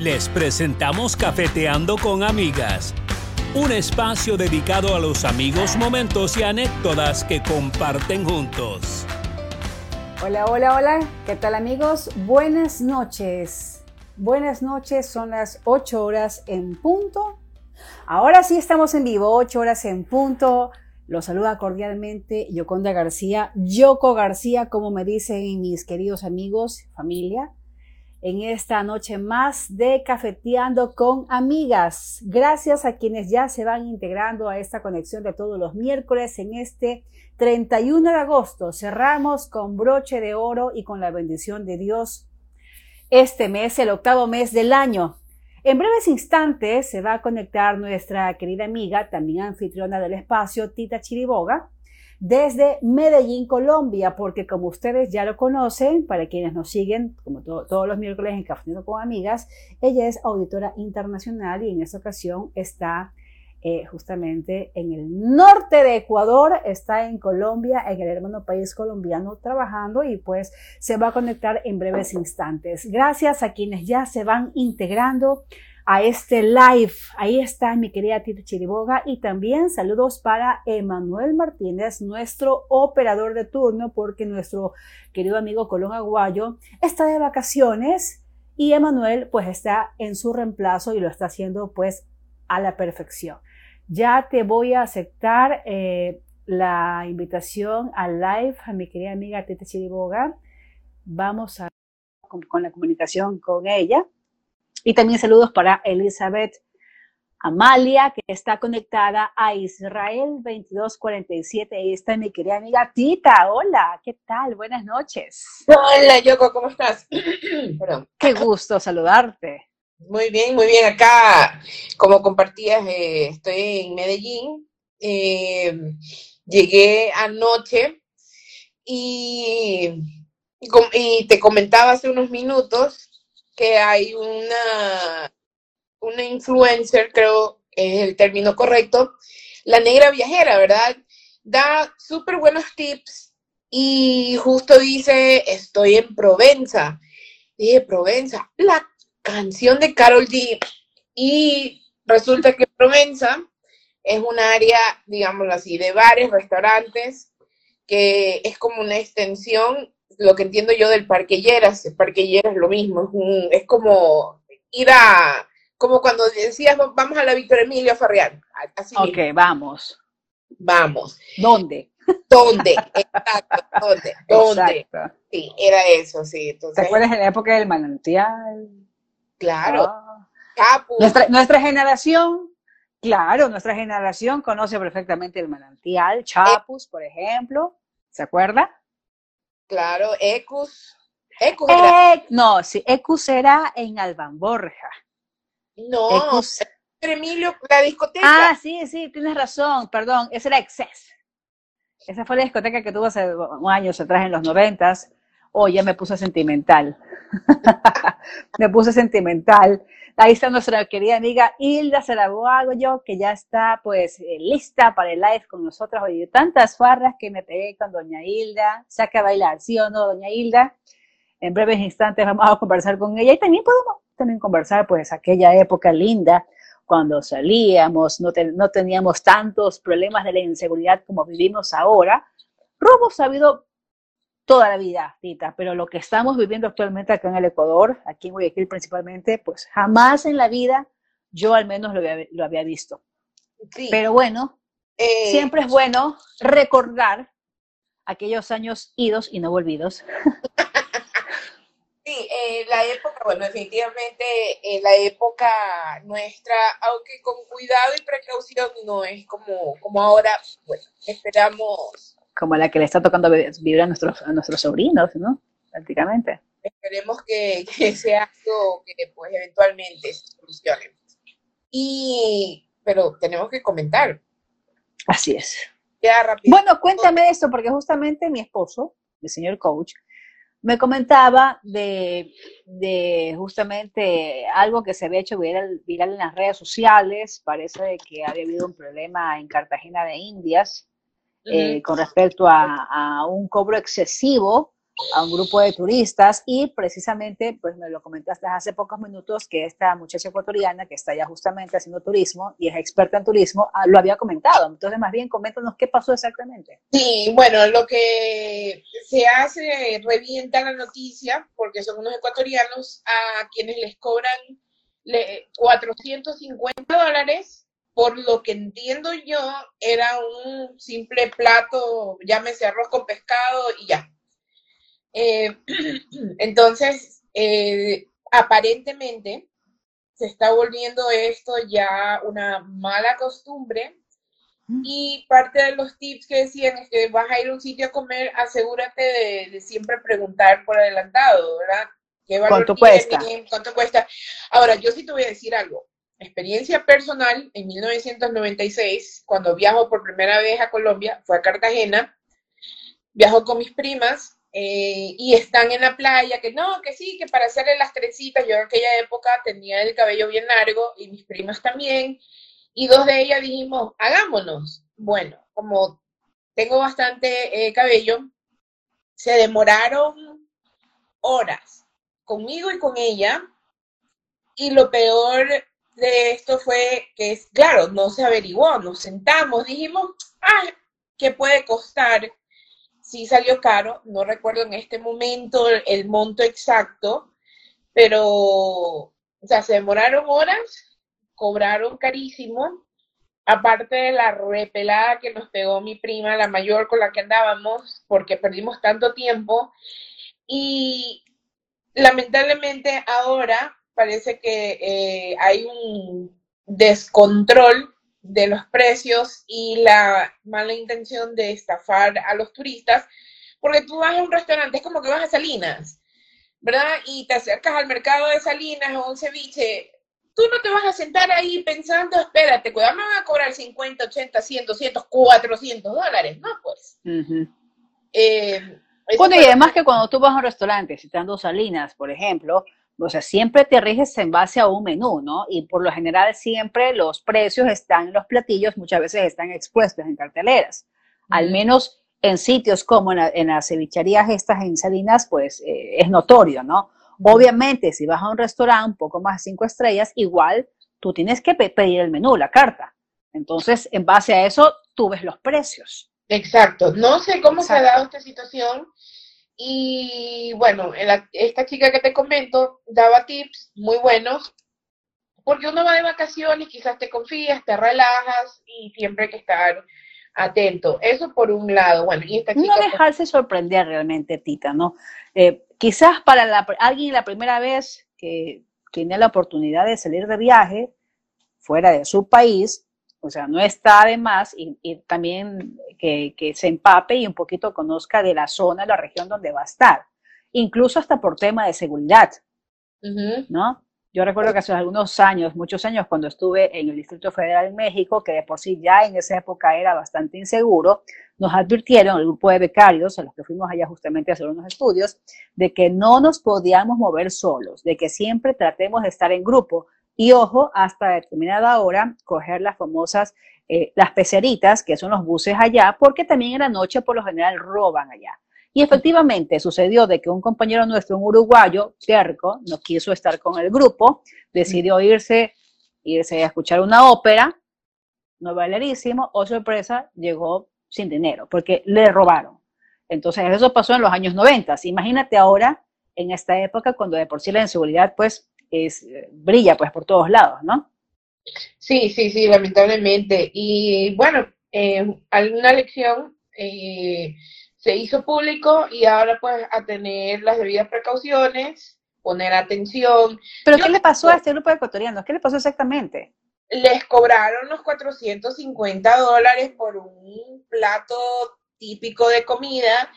Les presentamos Cafeteando con Amigas, un espacio dedicado a los amigos, momentos y anécdotas que comparten juntos. Hola, hola, hola, ¿qué tal amigos? Buenas noches. Buenas noches, son las 8 horas en punto. Ahora sí estamos en vivo, 8 horas en punto. Los saluda cordialmente Yoconda García, Yoko García, como me dicen mis queridos amigos, familia, en esta noche más de Cafeteando con Amigas. Gracias a quienes ya se van integrando a esta conexión de todos los miércoles en este 31 de agosto. Cerramos con broche de oro y con la bendición de Dios este mes, el octavo mes del año. En breves instantes se va a conectar nuestra querida amiga, también anfitriona del espacio, Tita Chiriboga, desde Medellín, Colombia, porque como ustedes ya lo conocen, para quienes nos siguen, como todos los miércoles en Café con Amigas, ella es auditora internacional y en esta ocasión está eh, justamente en el norte de Ecuador, está en Colombia, en el hermano país colombiano trabajando y pues se va a conectar en breves instantes. Gracias a quienes ya se van integrando a este live. Ahí está mi querida Tita Chiriboga y también saludos para Emanuel Martínez, nuestro operador de turno, porque nuestro querido amigo Colón Aguayo está de vacaciones y Emanuel pues está en su reemplazo y lo está haciendo pues a la perfección. Ya te voy a aceptar eh, la invitación al live a mi querida amiga Tete Chiriboga. Vamos a con, la comunicación con ella. Y también saludos para Elizabeth Amalia, que está conectada a Israel 2247. Ahí está mi querida amiga Tita. Hola, ¿qué tal? Buenas noches. Hola, Yoko, ¿cómo estás? Perdón. Qué gusto saludarte. Muy bien, muy bien. Acá, como compartías, eh, estoy en Medellín. Eh, llegué anoche y, y, te comentaba hace unos minutos que hay una, una influencer, creo es el término correcto, la negra viajera, ¿verdad? Da súper buenos tips y justo dice, estoy en Provenza. Dije, Provenza, la canción de Carol G. Y resulta que Provenza es un área, digámoslo así, de bares, restaurantes, que es como una extensión, lo que entiendo yo del Parque Lleras. El Parque Lleras es lo mismo, es, como ir a, como cuando decías, vamos a la Victoria Emilia Farreal. Así ok, vamos. Vamos. ¿Dónde? ¿Dónde? Exacto, ¿dónde? ¿Dónde? Sí, era eso, sí. ¿Te acuerdas de la época del manantial? Claro. Ah. Nuestra, generación, claro, nuestra generación conoce perfectamente el manantial, Chapus, por ejemplo, ¿se acuerda? Claro, Ecus. Ecus era... no, sí, Ecus era en Alban Borja. No, Ecus... Emilio, la discoteca. Ah, sí, sí, tienes razón, perdón, esa era Excess. Esa fue la discoteca que tuvo hace años atrás, en los noventas. Oh, ya me puse sentimental. me puse sentimental. Ahí está nuestra querida amiga Hilda yo, que ya está pues eh, lista para el live con nosotros. Oye, tantas farras que me pegué con doña Hilda. Saca a bailar, ¿sí o no, doña Hilda? En breves instantes vamos a conversar con ella y también podemos también conversar pues aquella época linda cuando salíamos, no, no teníamos tantos problemas de la inseguridad como vivimos ahora. Robos ha habido toda la vida, Tita, pero lo que estamos viviendo actualmente acá en el Ecuador, aquí en Guayaquil principalmente, pues jamás en la vida yo al menos lo había, visto. Pero bueno, eh, siempre es bueno recordar aquellos años idos y no volvidos. Sí, eh, la época, bueno, definitivamente eh, la época nuestra, aunque con cuidado y precaución, no es como, como ahora, bueno, esperamos como la que le está tocando vivir a nuestros, a nuestros sobrinos, ¿no? Prácticamente. Esperemos que, sea algo que pues eventualmente se solucione. Y, pero tenemos que comentar. Así es. Ya rápido. Bueno, cuéntame esto, porque justamente mi esposo, el señor coach, me comentaba de, de, justamente algo que se había hecho viral, viral, en las redes sociales. Parece que había habido un problema en Cartagena de Indias eh, con respecto a, un cobro excesivo a un grupo de turistas y precisamente, pues me lo comentaste hace pocos minutos que esta muchacha ecuatoriana que está ya justamente haciendo turismo y es experta en turismo, ah, lo había comentado. Entonces, más bien, coméntanos qué pasó exactamente. Sí, bueno, lo que se hace, revienta la noticia, porque son unos ecuatorianos a quienes les cobran 450 dólares por lo que entiendo yo, era un simple plato, llámese arroz con pescado y ya. Eh, entonces, eh, aparentemente se está volviendo esto ya una mala costumbre mm. y parte de los tips que decían es que vas a ir a un sitio a comer, asegúrate de, siempre preguntar por adelantado, ¿verdad? ¿Qué ¿Cuánto cuesta? ¿Cuánto cuesta? Ahora, yo sí te voy a decir algo. Experiencia personal, en 1996, cuando viajo por primera vez a Colombia, fue a Cartagena, viajo con mis primas eh, y están en la playa, que no, que sí, que para hacerle las trencitas, yo en aquella época tenía el cabello bien largo y mis primas también, y dos de ellas dijimos, hagámonos. Bueno, como tengo bastante eh, cabello, se demoraron horas conmigo y con ella, y lo peor de esto fue que, es claro, no se averiguó, nos sentamos, dijimos, ah, ¿qué puede costar? sí salió caro, no recuerdo en este momento el, monto exacto, pero, o sea, se demoraron horas, cobraron carísimo, aparte de la repelada que nos pegó mi prima, la mayor con la que andábamos, porque perdimos tanto tiempo, y lamentablemente ahora parece que eh, hay un descontrol de los precios y la mala intención de estafar a los turistas, porque tú vas a un restaurante, es como que vas a Salinas, ¿verdad? Y te acercas al mercado de Salinas o un ceviche, tú no te vas a sentar ahí pensando, espérate, cuidado, me van a cobrar 50, 80, 100, 200, 400 dólares, ¿no? Pues. Eh, bueno, y además que cuando tú vas a un restaurante, citando Salinas, por ejemplo, o sea, siempre te riges en base a un menú, ¿no? Y por lo general siempre los precios están en los platillos, muchas veces están expuestos en carteleras. Al menos en sitios como en, las cevicherías estas en Salinas, pues eh, es notorio, ¿no? Obviamente, si vas a un restaurante un poco más de cinco estrellas, igual tú tienes que pedir el menú, la carta. Entonces, en base a eso, tú ves los precios. Exacto. No sé cómo se ha dado esta situación y bueno, esta chica que te comento daba tips muy buenos, porque uno va de vacaciones, quizás te confías, te relajas y siempre hay que estar atento. Eso por un lado. Bueno, y esta chica. No dejarse sorprender realmente, Tita, ¿no? Eh, quizás para la, alguien la primera vez que tiene la oportunidad de salir de viaje fuera de su país, o sea, no está de más y, también que, se empape y un poquito conozca de la zona, la región donde va a estar, incluso hasta por tema de seguridad, ¿no? Yo recuerdo que hace algunos años, muchos años, cuando estuve en el Distrito Federal en México, que de por sí ya en esa época era bastante inseguro, nos advirtieron, el grupo de becarios, a los que fuimos allá justamente a hacer unos estudios, de que no nos podíamos mover solos, de que siempre tratemos de estar en grupo, y ojo, hasta determinada hora, coger las famosas, eh, las peceritas, que son los buses allá, porque también en la noche por lo general roban allá. Y efectivamente sucedió de que un compañero nuestro, un uruguayo, cerco, no quiso estar con el grupo, decidió irse, irse a escuchar una ópera, no bailarísimo, o sorpresa, llegó sin dinero, porque le robaron. Entonces eso pasó en los años 90. Imagínate ahora, en esta época, cuando de por sí la inseguridad, pues es, brilla pues por todos lados, ¿no? Sí, sí, sí, lamentablemente. Y bueno, eh, alguna lección eh, se hizo público y ahora pues a tener las debidas precauciones, poner atención. ¿Pero qué le pasó a este grupo de ecuatorianos? ¿Qué le pasó exactamente? Les cobraron los 450 dólares por un plato típico de comida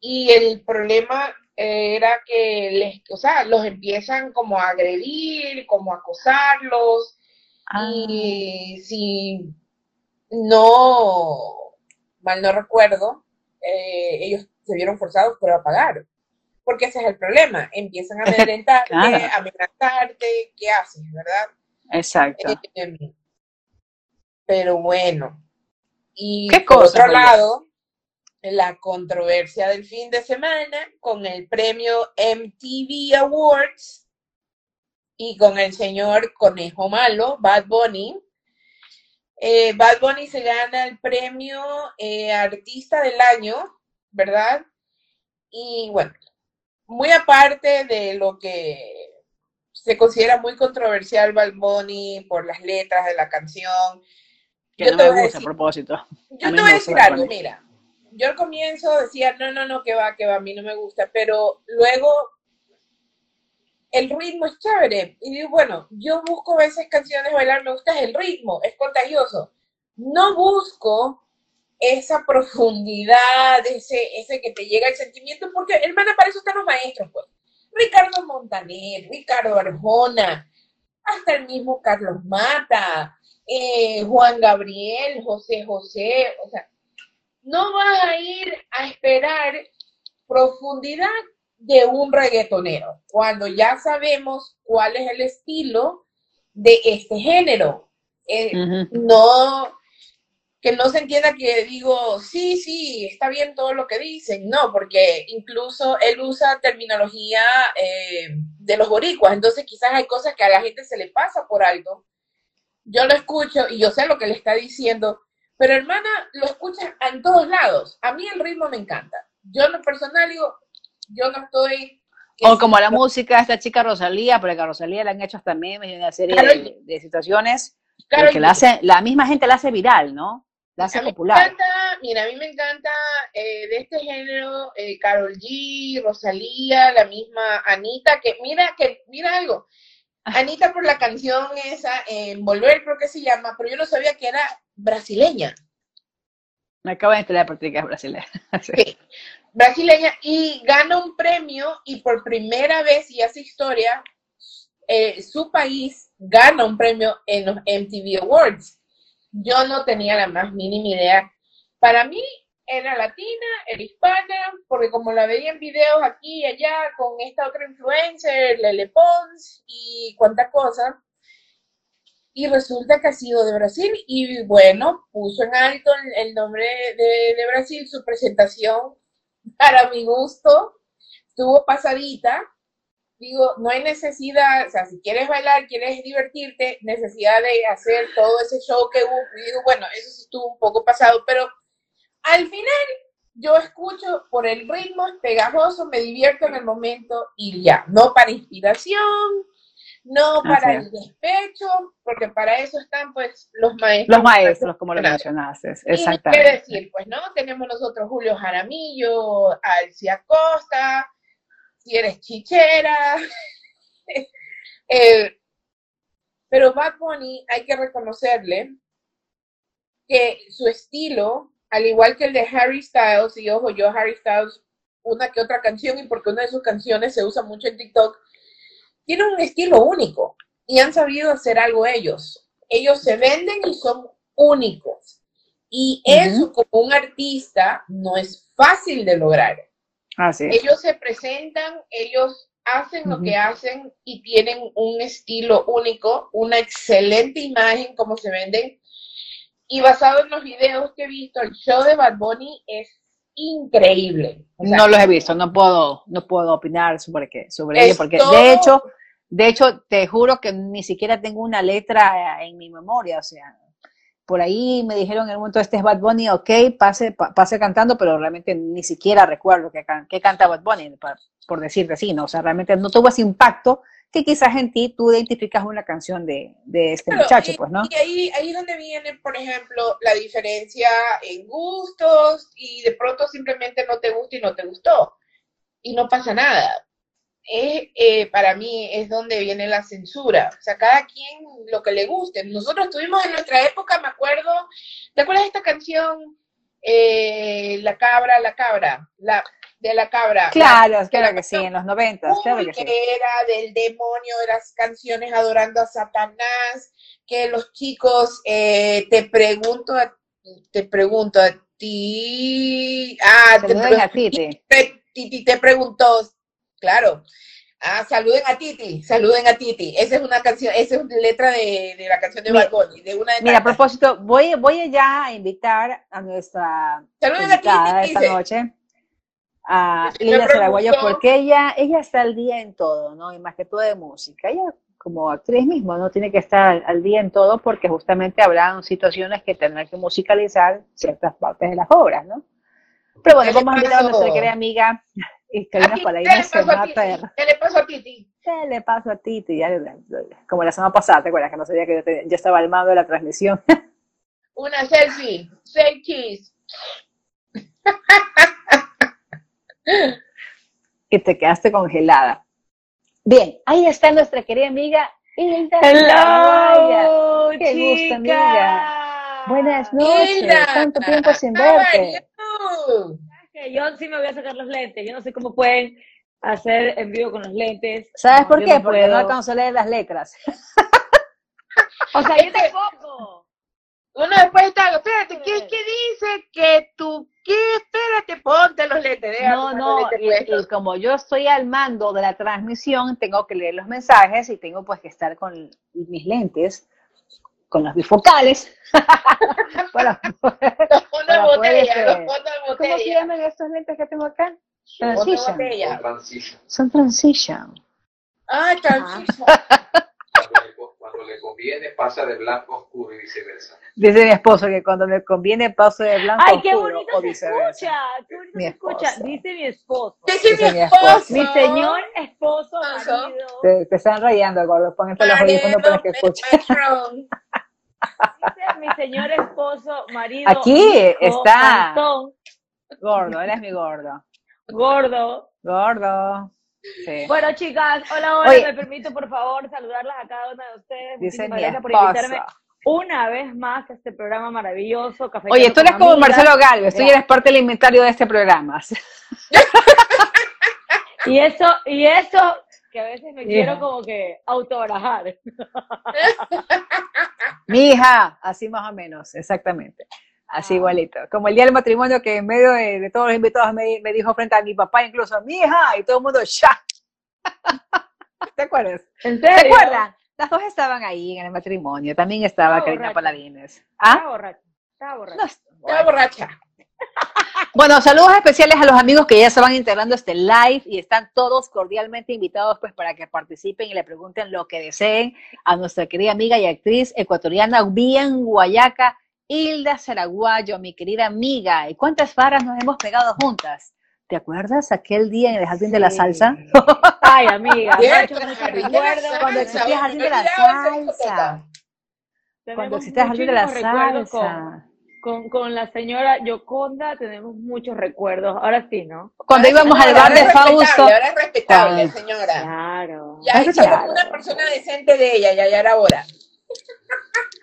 y el problema era que les, o sea, los empiezan como a agredir, como a acosarlos, y ah. si no, mal no recuerdo, eh, ellos se vieron forzados pero a pagar. Porque ese es el problema, empiezan a amedrentarte, a amenazarte, ¿qué haces, verdad? Exacto. Em, pero bueno. Y por otro lado, la controversia del fin de semana con el premio MTV Awards y con el señor Conejo Malo, Bad Bunny. Eh, Bad Bunny se gana el premio eh, Artista del Año, ¿verdad? Y bueno, muy aparte de lo que se considera muy controversial Bad Bunny por las letras de la canción. Que yo no te me gusta a, propósito. Yo te voy a decir algo, mira. Yo al comienzo decía, no, no, no, que va, que va, a mí no me gusta, pero luego el ritmo es chévere. Y digo, bueno, yo busco a veces canciones bailar, me gusta el ritmo, es contagioso. No busco esa profundidad, ese, ese que te llega el sentimiento, porque hermana, para eso están los maestros, pues. Ricardo Montaner, Ricardo Arjona, hasta el mismo Carlos Mata, eh, Juan Gabriel, José José, o sea, no vas a ir a esperar profundidad de un reggaetonero, cuando ya sabemos cuál es el estilo de este género. Eh, no, que no se entienda que digo, sí, sí, está bien todo lo que dicen, no, porque incluso él usa terminología eh, de los boricuas, entonces quizás hay cosas que a la gente se le pasa por algo. Yo lo escucho y yo sé lo que le está diciendo, pero hermana, lo escuchas en todos lados. A mí el ritmo me encanta. Yo en lo personal digo, yo no estoy... O como la música de esta chica Rosalía, porque a Rosalía le han hecho hasta memes y una serie de, situaciones. que la, hace, la misma gente la hace viral, ¿no? La hace popular. mira, a mí me encanta eh, de este género eh, Carol G, Rosalía, la misma Anita, que mira, que mira algo. Ah. Anita por la canción esa, en Volver creo que se llama, pero yo no sabía que era brasileña. Me acabo de enterar por ti que es brasileña. sí. Brasileña y gana un premio y por primera vez y hace historia, eh, su país gana un premio en los MTV Awards yo no tenía la más mínima idea. Para mí era latina, era hispana, porque como la veía en videos aquí y allá con esta otra influencer, Lele Pons y cuánta cosa, y resulta que ha sido de Brasil y bueno, puso en alto el, nombre de, de Brasil, su presentación para mi gusto, estuvo pasadita, digo, no hay necesidad, o sea, si quieres bailar, quieres divertirte, necesidad de hacer todo ese show que hubo, digo, bueno, eso sí estuvo un poco pasado, pero al final yo escucho por el ritmo pegajoso, me divierto en el momento y ya, no para inspiración, no para el despecho, porque para eso están pues los maestros. Los maestros, como lo mencionaste, exactamente. qué decir, pues, ¿no? Tenemos nosotros Julio Jaramillo, Alcia Costa, si eres chichera. Eh, pero Bad Bunny hay que reconocerle que su estilo, al igual que el de Harry Styles, y ojo, yo Harry Styles, una que otra canción, y porque una de sus canciones se usa mucho en TikTok, tiene un estilo único y han sabido hacer algo ellos. Ellos se venden y son únicos. Y eso como un artista no es fácil de lograr. Ellos se presentan, ellos hacen lo que hacen y tienen un estilo único, una excelente imagen como se venden. Y basado en los videos que he visto, el show de Bad Bunny es increíble. no los he visto, no puedo, no puedo opinar sobre qué, sobre ello, porque de hecho, de hecho, te juro que ni siquiera tengo una letra en mi memoria, o sea, por ahí me dijeron en el momento, este es Bad Bunny, ok, pase, pase cantando, pero realmente ni siquiera recuerdo que, que canta Bad Bunny, por, decirte así, ¿no? O sea, realmente no tuvo ese impacto que quizás en ti tú identificas una canción de, este muchacho, pues, ¿no? Y ahí, ahí es donde viene, por ejemplo, la diferencia en gustos y de pronto simplemente no te gusta y no te gustó. Y no pasa nada es, eh, para mí es donde viene la censura. O sea, cada quien lo que le guste. Nosotros tuvimos en nuestra época, me acuerdo, ¿te acuerdas de esta canción? Eh, la cabra, la cabra, la de la cabra. Claro, claro que sí, en los noventas, claro que, era del demonio de las canciones adorando a Satanás, que los chicos, eh, te pregunto, te pregunto a ti, ah, te, te, te, te, preguntó, claro, Ah, saluden a Titi, saluden a Titi. Esa es una canción, esa es letra de, de la canción de Balconi, de una de Mira, a propósito, voy, voy ya a invitar a nuestra Saluden a Titi, esta dice. noche, a Lilia Zaraguayo, porque ella, ella está al día en todo, ¿no? Y más que todo de música. Ella, como actriz mismo, no tiene que estar al, día en todo porque justamente habrán situaciones que tendrán que musicalizar ciertas partes de las obras, ¿no? Pero bueno, ¿Qué le vamos a invitar a nuestra querida amiga y ¿A Karina Titi? ¿Qué Paladina le se pasó va a a Titi? traer. ¿Qué le pasó a Titi? ¿Qué le pasó a Titi? Ya, como la semana pasada, ¿te acuerdas? Que no sabía que yo, te- yo estaba al mando de la transmisión. Una selfie, say cheese. y te quedaste congelada. Bien, ahí está nuestra querida amiga Hilda. Hello, Qué gusto, amiga. Buenas noches, Hilda, tanto tiempo sin verte. Que Yo sí me voy a sacar los lentes. Yo no sé cómo pueden hacer en vivo con los lentes. ¿Sabes No, por yo qué? no Porque no puedo. alcanzo a leer las letras. O sea, yo tampoco. Uno después está, espérate, ¿qué, qué dice? Que tú, ¿qué? Espérate, ponte los lentes. deja No, no, y, y como yo estoy al mando de la transmisión, tengo que leer los mensajes y tengo pues que estar con mis lentes, con los bifocales. para poder- de para poder, botella, este, los fondos de ¿Cómo se llaman estos lentes que tengo acá? Transition. botella. Son transition. Ah, transition. Cuando cuando le conviene pasa de blanco a oscuro y viceversa. Dice mi esposo que cuando me conviene paso de blanco a Ay, qué oscuro bonito o se viceversa. escucha. Qué bonito Mi se escucha. Dice mi esposo. Dice Dice mi esposo. esposo. Mi señor esposo, marido. Te, te están rayando, gordo. Pónganse los audífonos para que escuchen. mi señor esposo, marido. Aquí hijo, está. Gordo, eres mi gordo. gordo. Gordo. Sí. Bueno, chicas, hola, hola. Oye. Me permito, por favor, saludarlas a cada una de ustedes. Dice Muchísimas mi gracias por invitarme una vez más a este programa maravilloso. Café Oye, tú eres como Amigas. Marcelo Galvez, tú ya eres parte del inventario de este programa. Y eso, y eso, que a veces me quiero como que autobrajar. Mi hija, así más o menos, exactamente. Así Ah. igualito. Como el día del matrimonio que en medio de, de todos los invitados me, me dijo frente a mi papá, incluso mi hija, y todo el mundo, ¡ya! ¿Te acuerdas? ¿En ¿Te serio? acuerdas? Las dos estaban ahí en el matrimonio. También estaba Estaba Karina. Paladines. Estaba ¿Ah? borracha. Estaba borracha. No, Estaba borracha. Bueno, saludos especiales a los amigos que ya se van integrando a este live y están todos cordialmente invitados pues para que participen y le pregunten lo que deseen a nuestra querida amiga y actriz ecuatoriana bien guayaca, Hilda Zaraguayo, mi querida amiga. ¿Y cuántas farras nos hemos pegado juntas? ¿Te acuerdas aquel día en el Jardín de la. Salsa? Ay, amiga, recuerdos. Cuando existía Jardín de la Salsa. Cuando existía el Jardín de la Salsa. Con, con la señora Yoconda tenemos muchos recuerdos. Ahora sí, ¿no? Cuando Ahora- íbamos al bar de es Fausto. Ahora es respetable, señora. Claro. Ya claro. una persona decente de ella, ya, ya era hora.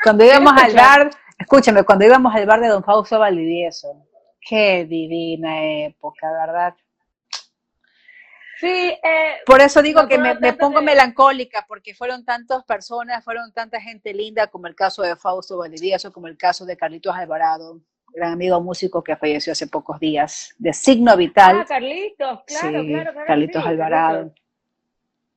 Cuando íbamos al bar, escúchame, cuando íbamos al bar de Don Fausto Valdivieso, qué divina época, ¿verdad? Sí, eh, Por eso digo que me, pongo de- melancólica, porque fueron tantas personas, fueron tanta gente linda, como el caso de Fausto Valdivieso, como el caso de Carlitos Alvarado, gran amigo músico que falleció hace pocos días, de signo vital. ah, Carlitos, claro, Sí, claro, claro. Carlitos sí, Alvarado. Carlitos.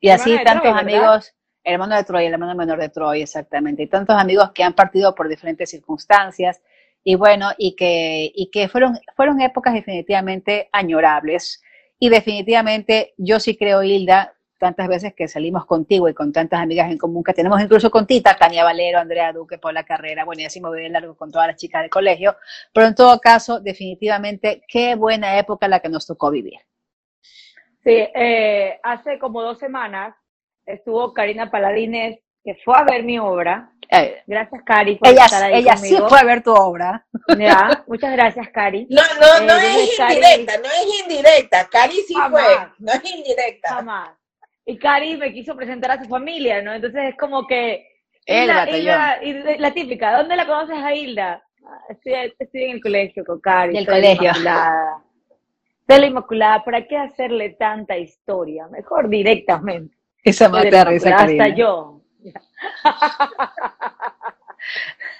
Y así Hermano tantos Troy, amigos, hermano de Troy, el hermano menor de Troy, exactamente, y tantos amigos que han partido por diferentes circunstancias, y bueno, y que, y que fueron, fueron épocas definitivamente añorables, y definitivamente yo sí creo, Hilda, tantas veces que salimos contigo y con tantas amigas en común que tenemos incluso con Tita, Tania Valero, Andrea Duque, Paula Carrera, bueno, y así me voy de largo con todas las chicas del colegio, pero en todo caso, definitivamente, qué buena época la que nos tocó vivir. Sí, eh, hace como dos semanas estuvo Karina Paladines, que fue a ver mi obra. Eh, Gracias, Cari, por ella estar ahí ella sí fue a ver tu obra. Ya, muchas gracias, Cari. No, no, no Eh, es Cari- indirecta, no es indirecta. Cari sí Jamás. fue, no es indirecta. Jamás. Y Cari me quiso presentar a su familia, ¿no? Entonces es como que... El Hilda, batallón. Hilda, y la típica, ¿dónde la conoces a Hilda? Ah, Estoy, estoy en el colegio con Cari. Del soy la colegio. Inmaculada. La Inmaculada, ¿para qué hacerle tanta historia? Mejor directamente. Esa de de risa, Inmaculada, Hasta yo.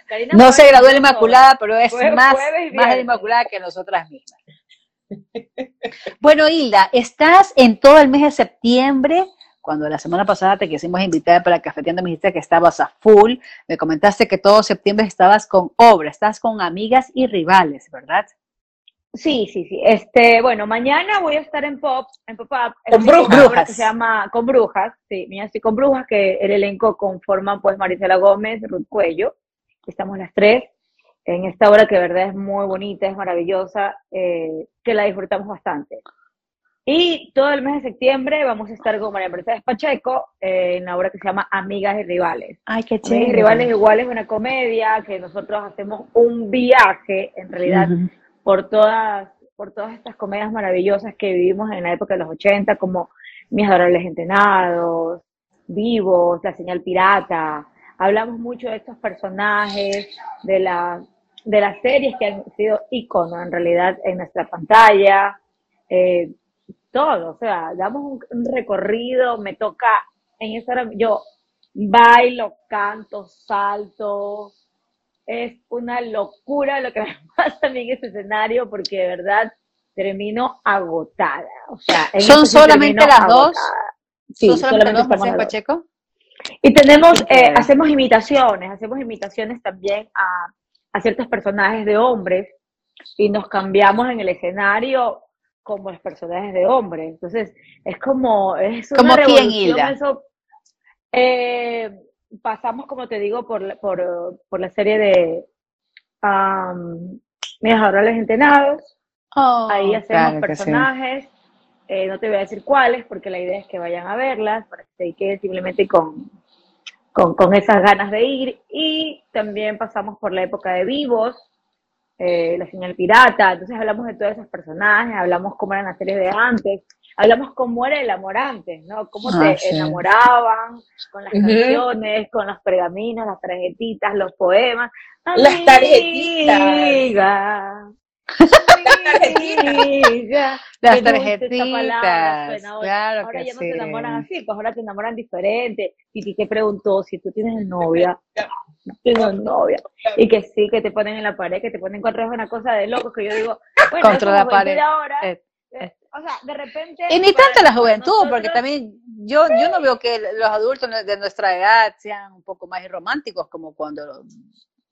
Karina No se graduó en la Inmaculada, pero es más, jueves más la. Inmaculada que nosotras mismas. Bueno, Hilda, estás en todo el mes de septiembre cuando la semana pasada te quisimos invitar para Cafeteando, me dijiste que estabas a full, me comentaste que todo septiembre estabas con obra, estás con amigas y rivales, ¿verdad? Sí, sí, sí. Este, bueno, mañana voy a estar en Pop, en Pop Up. Con brujas. obra que se llama Con Brujas, sí, mañana estoy con Brujas, que el elenco conforman pues Marisela Gómez, Ruth Cuello, estamos las tres, en esta obra que de verdad es muy bonita, es maravillosa, eh, que la disfrutamos bastante. Y todo el mes de septiembre vamos a estar con María Mercedes Pacheco eh, en la obra que se llama Amigas y Rivales. Ay, qué Amigas y Rivales igual es una comedia que nosotros hacemos un viaje, en realidad. Por todas, por todas estas comedias maravillosas que vivimos en la época de los 80, como Mis adorables entrenados, Vivos, La señal pirata. Hablamos mucho de estos personajes, de, la, de las series que han sido íconos en realidad en nuestra pantalla. eh, todo, o sea, damos un recorrido, me toca, en esa hora yo bailo, canto, salto, es una locura lo que me pasa a mí en este escenario porque de verdad termino agotada. O sea, en ¿Son esto sí solamente las dos? Sí, ¿Tú solamente dos, estamos Mercedes las dos. Pacheco? Y tenemos, eh, hacemos imitaciones, hacemos imitaciones también a, a ciertos personajes de hombres y nos cambiamos en el escenario como los personajes de hombres. Entonces, es como, es una ¿Como quién, revolución Hilda? eso. Eh, pasamos, como te digo, por, la- por, por la serie de um, Mis adorables entrenados. Oh, Ahí hacemos claro que sí. personajes. Eh, no te voy a decir cuáles, porque la idea es que vayan a verlas, para que se queden simplemente con, con, con esas ganas de ir. Y también pasamos por la época de vivos, eh, la señal pirata. Entonces hablamos de todos esos personajes, hablamos cómo eran las series de antes, hablamos cómo era el amor antes, ¿no? Cómo Ah, te sí. enamoraban con las Ujú. canciones, con los pergaminos, las tarjetitas, los poemas. Las tarjetitas. Amiga, amiga. Las palabra tarjetitas, suena ahora. claro Ahora que ya no sí. te enamoran así, pues ahora te enamoran diferente. Y te preguntó si tú tienes novia. No tienes novia. Y que sí, que te ponen en la pared, que te ponen es una cosa de locos, que yo digo, bueno, Contra la pared. ahora, eh, o sea, de repente... Y ni tanto la juventud, porque también yo, yo no veo que los adultos de nuestra edad sean un poco más románticos como cuando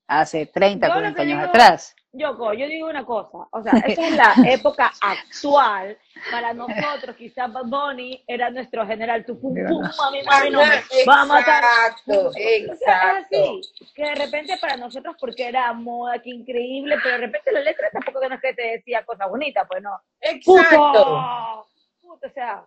hace 30, Yo lo 40 que años digo- atrás. Yoko, yo digo una cosa, o sea, esa es la época actual. Para nosotros, quizás Bunny era nuestro general, tu pum pum, mami, mami, no va a matar. Exacto, es exacto. así, que de repente para nosotros, porque era moda, que increíble, pero de repente la letra tampoco que no es que te decía cosas bonitas, pues no. Exacto. ¡Puto! Puto, o sea,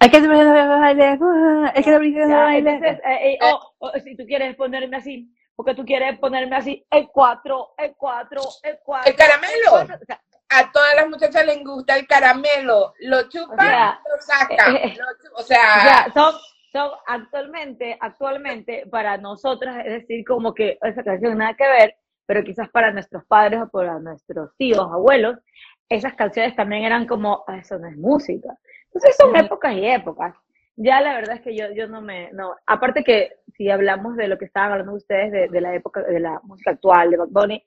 Hay que bailar, hay que ya, bailar. entonces, eh, eh, o- o si tú quieres ponerme así, porque tú quieres ponerme así, el 4, el 4, el 4. El caramelo. O sea, A todas las muchachas les gusta el caramelo. Lo chupan, O sea, lo sacan. eh, eh, o sea, sea, son, son actualmente, actualmente para nosotras, es decir, como que esa canción nada que ver, pero quizás para nuestros padres o para nuestros tíos, abuelos, esas canciones también eran como, "Ah, eso no es música. Entonces son épocas y épocas. Ya la verdad es que yo, yo no me, no, aparte que si hablamos de lo que estaban hablando ustedes de, de la época, de la música actual, de Bad Bunny,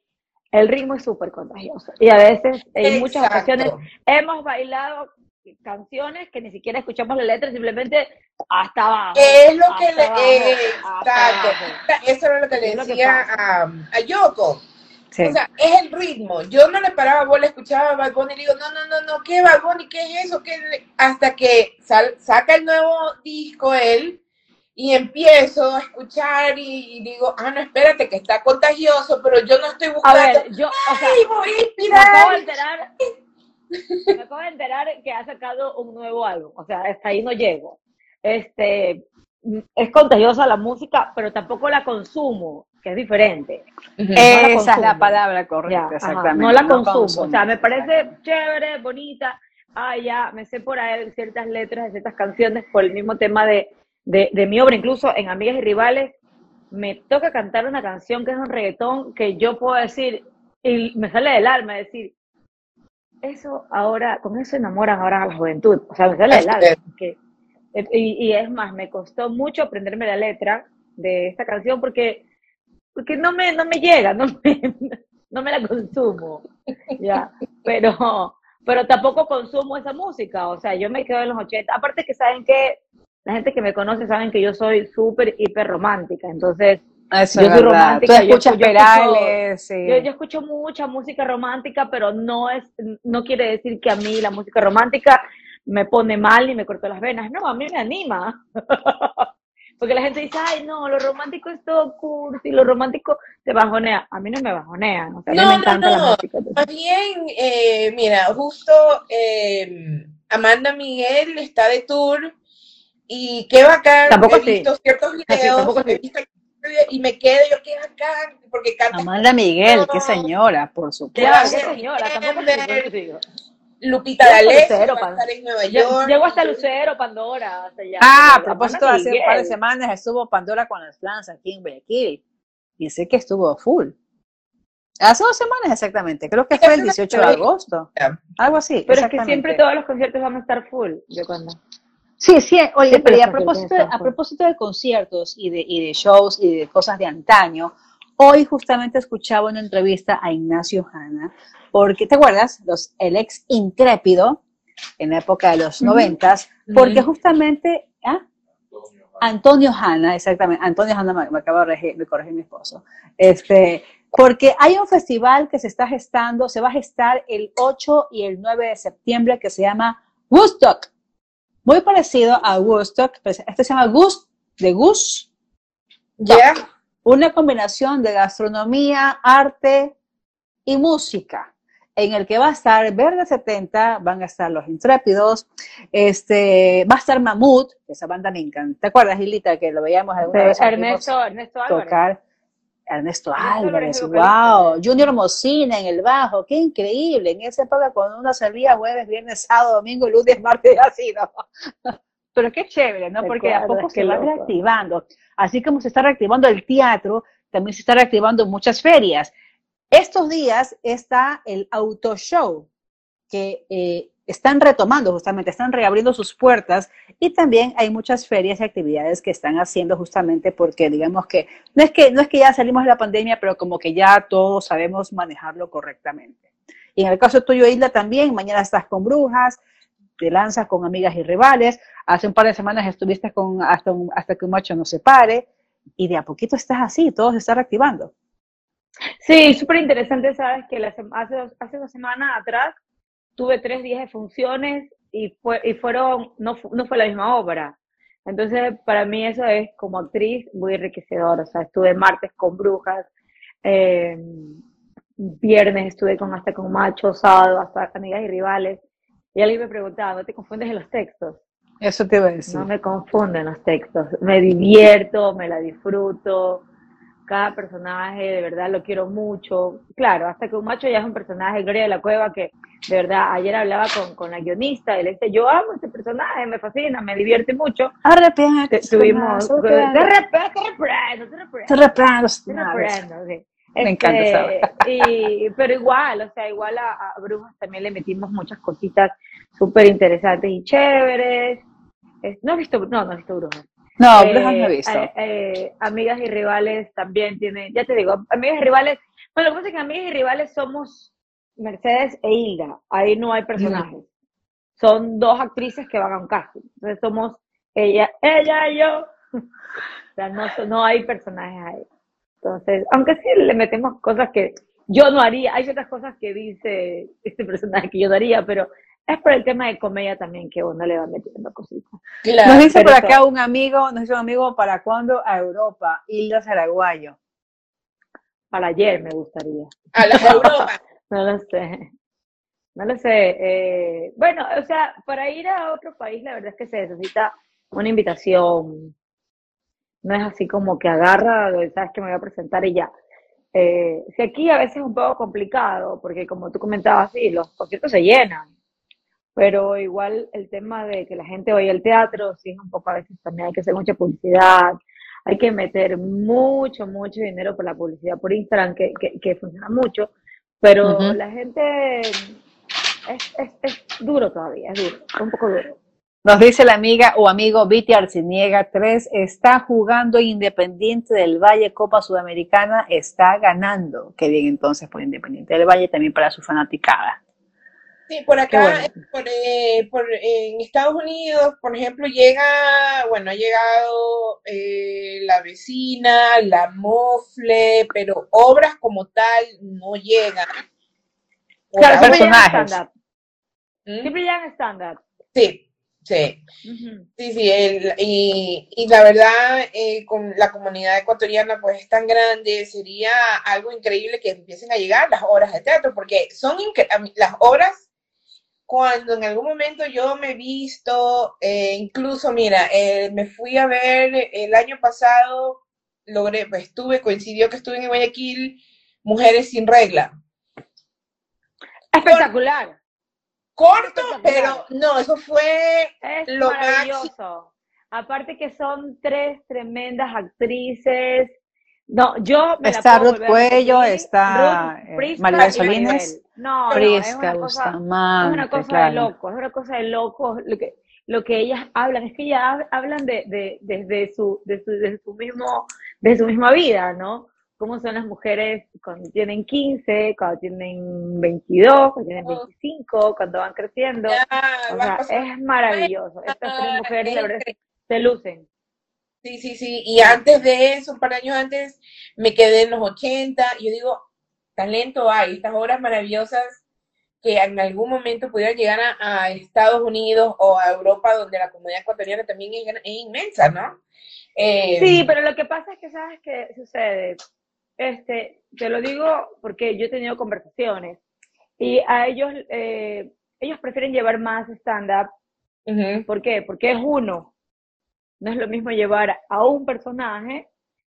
el ritmo es súper contagioso. Y a veces, en muchas ocasiones, hemos bailado canciones que ni siquiera escuchamos la letra, simplemente hasta abajo. Es lo que le. abajo, Exacto. Eso era lo que le que decía pasa. a, a Yoko. Sí. O sea, es el ritmo. Yo no le paraba bola, escuchaba a Bad Bunny y digo, no, no, no, no, ¿qué Bad Bunny? ¿Qué es eso? ¿Qué le-?" Hasta que sal- saca el nuevo disco él y empiezo a escuchar y, y digo, ah, no, espérate, que está contagioso, pero yo no estoy A buscando. ver, yo, o sea, ¡Ay, voy a me acabo de enterar, me acabo de enterar que ha sacado un nuevo álbum, o sea, hasta ahí no llego. Este, es contagiosa la música, pero tampoco la consumo, que es diferente. Esa es la palabra Ya, correcta, ajá, exactamente. No la consumo. consumo. O sea, me parece chévere, bonita. Ah, ya, me sé por ahí ciertas letras de ciertas canciones por el mismo tema de, de, de mi obra. Incluso en Amigas y Rivales me toca cantar una canción que es un reggaetón que yo puedo decir, y me sale del alma decir, eso ahora, con eso enamoran ahora a la juventud. O sea, me sale del alma. porque- y, y es más, me costó mucho aprenderme la letra de esta canción porque porque no me, no me llega, no me, no me la consumo, ya, pero, pero tampoco consumo esa música, o sea, yo me quedo en los 80, aparte que saben que la gente que me conoce saben que yo soy súper hiper romántica, entonces Eso yo es soy verdad. romántica. Tú yo- yo escucho- Perales, sí. Yo, yo escucho mucha música romántica, pero no es, no quiere decir que a mí la música romántica me pone mal ni me cortó las venas. No, a mí me anima. Porque la gente dice, ay, no, lo romántico es todo cursi, lo romántico te bajonea. A mí no me bajonea, o sea, a mí No, me no, encanta la no. música. Más bien, eh, mira, justo eh, Amanda Miguel está de tour y qué bacán. Tampoco he así. visto ciertos Así, videos así. he visto y me quedo yo qué bacán porque canta Amanda Miguel, qué señora, por supuesto. qué señora, tampoco. Lupita Yo D'Alessio Lucero, va a pan. estar en Nueva York. Llego hasta Lucero, Pandora, hasta allá. Ah, a propósito, hace un par de semanas estuvo Pandora con las flans aquí en Guayaquil. Y sé que estuvo full. Hace dos semanas exactamente, creo que fue el 18 de agosto. Algo así. Pero es que siempre todos los conciertos van a estar full. ¿De cuándo? Sí, sí, oye, pero y a propósito, a propósito de conciertos y de, y de shows y de cosas de antaño, hoy justamente escuchaba una entrevista a Ignacio Hanna, porque, ¿te acuerdas? Los, el ex intrépido, en la época de los noventas, porque Ujú. justamente, ¿ah? Antonio Hanna, exactamente, Antonio Hanna me, me acaba de corregir, me corregir mi esposo, este, porque hay un festival que se está gestando, se va a gestar el 8 y el 9 de septiembre que se llama Woodstock, muy parecido a Woodstock, pero este se llama Gus, de Gus, Ya. una combinación de gastronomía, arte y música, en el que va a estar Verde 70, van a estar Los Intrépidos, este, va a estar Mamut, esa banda me encanta. ¿Te acuerdas, Gilita, que lo veíamos alguna vez? Ernesto, Ernesto Álvarez. tocar? Ernesto Álvarez, wow, Junior Mocina en el bajo, qué increíble, en esa época cuando uno salía jueves, viernes, sábado, domingo, lunes, martes, y así, ¿no? Pero qué chévere, ¿no? Porque a poco se va reactivando. Así como se está reactivando el teatro, también se está reactivando muchas ferias. Estos días está el auto show, que eh, están retomando justamente, están reabriendo sus puertas y también hay muchas ferias y actividades que están haciendo justamente porque digamos que no es que no es que ya salimos de la pandemia, pero como que ya todos sabemos manejarlo correctamente. Y en el caso tuyo, Isla, también, mañana estás con brujas, te lanzas con amigas y rivales, hace un par de semanas estuviste con hasta, hasta que un macho no se pare, y de a poquito estás así, todo se está reactivando. Sí, súper interesante, sabes que hace, hace dos semanas atrás tuve tres días de funciones y, fue, y fueron, no, no fue la misma obra. Entonces, para mí eso es como actriz muy enriquecedor. O sea, estuve martes con brujas, eh, viernes estuve con hasta con macho, sábado hasta amigas y rivales. Y alguien me preguntaba, ¿no te confundes en los textos? Eso te iba a decir. No me confunden los textos. Me divierto, me la disfruto. Cada personaje, de verdad, lo quiero mucho. Claro, hasta que un macho ya es un personaje, Gloria de la Cueva, que de verdad, ayer hablaba con, con la guionista y le dice, yo amo este personaje, me fascina, me divierte mucho. Arrepiéntete, Te- Tuvimos... Te repre- te reprendo, te reprendo, sí. Me encanta Este, y, pero igual, o sea, igual a, a Brujas también le metimos muchas cositas súper interesantes y chéveres. Es- no he visto, no, no he visto Brujas. No, Eh, no he visto. eh, amigas y rivales también tienen, ya te digo, amigas y rivales, bueno, lo que pasa es que amigas y rivales somos Mercedes e Hilda, ahí no hay personajes, son dos actrices que van a un casting, entonces somos ella, ella y yo, o sea, no, no hay personajes ahí. Entonces, aunque sí le metemos cosas que yo no haría, hay ciertas cosas que dice este personaje que yo no haría, pero es por el tema de comedia también que uno le va metiendo cositas. Claro. Nos dice por acá eso- un amigo, nos dice un amigo, ¿para cuándo a Europa? Hilda Zaraguayo. Para ayer me gustaría. A las Europa. No lo sé. No lo sé. Eh, bueno, o sea, para ir a otro país, la verdad es que se necesita una invitación. No es así como que agarra, sabes que me voy a presentar y ya. Eh, si aquí a veces es un poco complicado, porque como tú comentabas, sí, los conciertos se llenan. Pero igual el tema de que la gente vaya al teatro, sí es un poco a veces también hay que hacer mucha publicidad, hay que meter mucho, mucho dinero por la publicidad por Instagram, que, que, que funciona mucho, pero la gente es, es, es duro todavía, es duro, es un poco duro. Nos dice la amiga o amigo Viti Arciniega 3, está jugando Independiente del Valle Copa Sudamericana, está ganando. Qué bien entonces por Independiente del Valle, también para su fanaticada. Sí, por acá, bueno. eh, por, eh, por- en Estados Unidos, por ejemplo, llega, bueno, ha llegado eh, La Vecina, La Mofle, pero obras como tal no llegan. Por Claro, Personajes. ¿Mm? Siempre llegan stand-up. Sí, sí. Sí, sí, el- y, y la verdad, eh, con la comunidad ecuatoriana pues es tan grande, sería algo increíble que empiecen a llegar las obras de teatro, porque son las obras, cuando en algún momento yo me he visto, eh, incluso, mira, eh, me fui a ver el año pasado, logré, pues estuve, coincidió que estuve en Guayaquil, Mujeres sin regla. Espectacular. Corto, Espectacular. pero no, eso fue Es Lo maravilloso. Aparte que son tres tremendas actrices. No, yo me Está Ruth Cuello, está, Ruth eh, y Solines. No, no, es Prisca una cosa, es una cosa de locos, es una cosa de locos lo que, lo que ellas hablan, es que ellas hab- hablan de, de, desde su, de su, de su mismo, de su misma vida, ¿no? Cómo son las mujeres cuando tienen 15, cuando tienen 22, cuando tienen 25, cuando van creciendo. ya, O sea, es maravilloso. Estas tres mujeres, se lucen. Sí, sí, sí. Y antes de eso, un par de años antes, me quedé en los 80. Y yo digo, talento hay, estas obras maravillosas que en algún momento pudieran llegar a, a Estados Unidos o a Europa, donde la comunidad ecuatoriana también es, inmensa, ¿no? Eh, Sí, pero lo que pasa es que, ¿sabes qué sucede? Este, te lo digo porque yo he tenido conversaciones y a ellos, eh, ellos prefieren llevar más stand-up. ¿Por qué? Porque es uno. No es lo mismo llevar a un personaje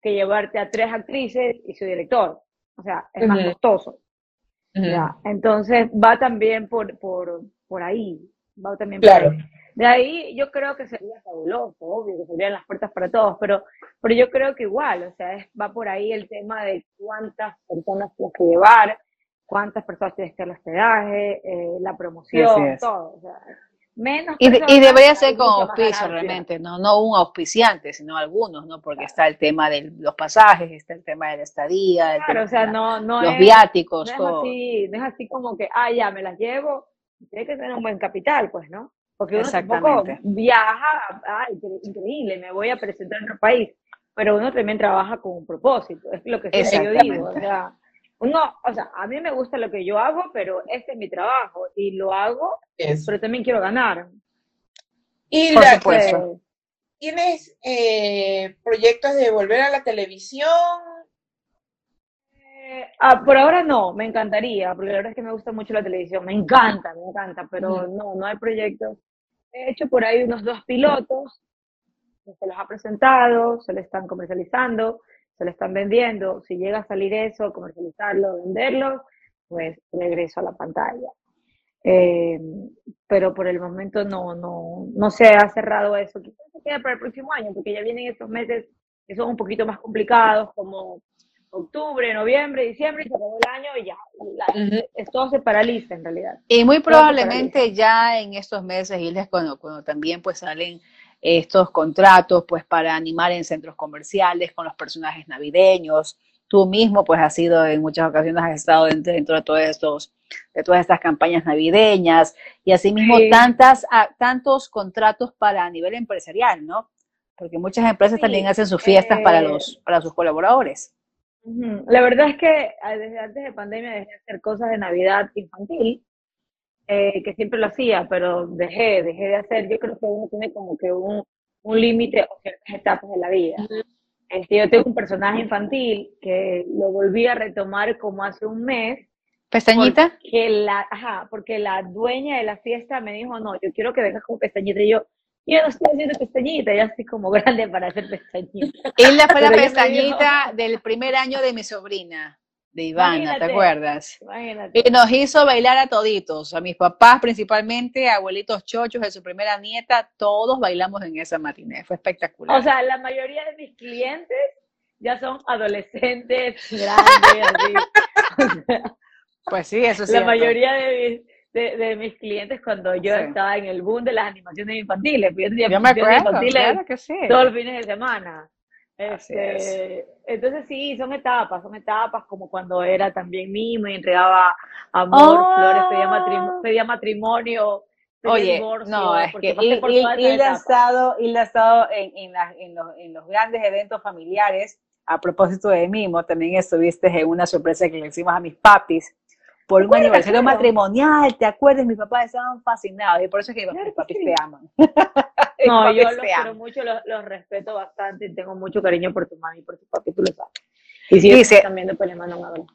que llevarte a tres actrices y su director. O sea, es más costoso. Ya, entonces va también por, por, por ahí, va también por ahí. De ahí yo creo que sería fabuloso, obvio, que se las puertas para todos, pero, pero yo creo que igual, o sea, es- va por ahí el tema de cuántas personas tienes que llevar, cuántas personas tienes que el hospedaje, eh, la promoción, todo, o sea, menos Y, de- y personas, debería ser con auspicio realmente, ¿no? No un auspiciante, sino algunos, ¿no? Porque está el tema de los pasajes, está el tema de la estadía, el Claro, tema o sea, no, no los es, viáticos, no es así, no es así como que, ah, ya, me las llevo, tiene que tener un buen capital, pues, ¿no? Porque uno tampoco viaja, ah, incre- increíble, me voy a presentar en otro país, pero uno también trabaja con un propósito, es lo que yo digo, o sea, uno, o sea, a mí me gusta lo que yo hago, pero este es mi trabajo y lo hago, pero también quiero ganar. Y Por la- supuesto. ¿tienes eh, proyectos de volver a la televisión? Eh, ah, por ahora no, me encantaría, porque la verdad es que me gusta mucho la televisión, me encanta, me encanta, pero no, no hay proyectos. He hecho por ahí unos dos pilotos, se los ha presentado, se le están comercializando, se le están vendiendo. Si llega a salir eso, comercializarlo, venderlo, pues regreso a la pantalla. Eh, pero por el momento no, no, no se ha cerrado eso. Quizás se quede para el próximo año, porque ya vienen estos meses que son un poquito más complicados, como octubre, noviembre, diciembre, y se acabó el año y ya, la- Ujú. es- todo se paraliza en realidad. Y muy probablemente ya en estos meses, Gildes, cuando, cuando también pues salen estos contratos pues para animar en centros comerciales con los personajes navideños. Tú mismo pues has sido en muchas ocasiones, has estado dentro, dentro de todos estos, de todas estas campañas navideñas y asimismo Sí. tantas, a- tantos contratos para a nivel empresarial, ¿no? Porque muchas empresas Sí, también hacen sus fiestas para eh, los, para sus colaboradores. La verdad es que ah, desde antes de pandemia dejé de hacer cosas de Navidad infantil, eh, que siempre lo hacía, pero dejé, dejé de hacer. Yo creo que uno tiene como que un, un límite o ciertas etapas de la vida. Este, yo tengo un personaje infantil que lo volví a retomar como hace un mes, ¿Pestañita? porque la, ajá, porque la dueña de la fiesta me dijo, no, yo quiero que vengas con pestañita. Y yo, yo no estoy haciendo pestañita, ya estoy como grande para hacer pestañita. Ella fue la pestañita del primer año de mi sobrina, de Ivana, ¿te Imagínate. acuerdas? Imagínate. Y nos hizo bailar a toditos, a mis papás principalmente, a abuelitos chochos de su primera nieta, todos bailamos en esa matiné, fue espectacular. O sea, la mayoría de mis clientes ya son adolescentes, grandes, así. O sea, pues sí, eso sí. la mayoría de mis, de, de mis clientes cuando yo Sí. estaba en el boom de las animaciones infantiles, yo tenía Yo me acuerdo, infantiles claro que sí. todos los fines de semana. Así es. Este, entonces sí, son etapas, son etapas como cuando era también mimo y entregaba amor, Ah. flores, pedía, matrim- pedía matrimonio, pedía Oye, divorcio, no, es que esas Hilda ha estado, Hilda ha estado en, en, las- en los, en los grandes eventos familiares. A propósito de Mimo, también estuviste en una sorpresa que le hicimos a mis papis por un aniversario matrimonial. ¿Te acuerdas? Mis papás estaban fascinados y por eso es que Claro mis que papis sí. te aman. No, yo los quiero mucho, los, los respeto bastante y tengo mucho cariño por tu mami y por tu papi, tú lo sabes. Y si Dice- viendo, pues le mando un abrazo.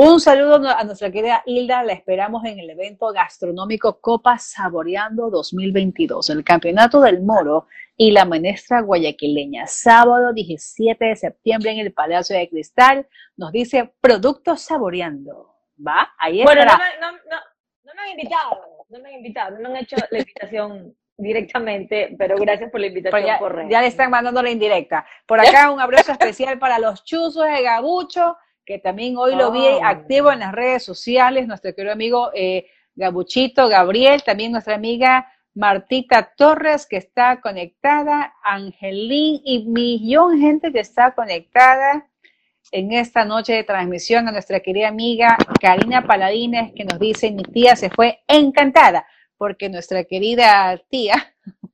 Un saludo a nuestra querida Hilda, la esperamos en el evento gastronómico Copa Saboreando 2022, el Campeonato del Moro y la Menestra Guayaquileña, sábado 17 de septiembre en el Palacio de Cristal, nos dice Productos Saboreando, ¿va? Ahí Bueno, no estará. me, no, no, no me han invitado, no me han invitado, no me han hecho la invitación directamente, pero gracias por la invitación Pero ya, por ya le están mandando la indirecta. Por acá un abrazo especial para los chuzos de Gabucho, que también hoy lo vi Oh. activo en las redes sociales, nuestro querido amigo eh, Gabuchito, Gabriel, también nuestra amiga Martita Torres, que está conectada, Angelín y millón de gente que está conectada en esta noche de transmisión. A nuestra querida amiga Karina Paladines, que nos dice, mi tía se fue encantada, porque nuestra querida tía,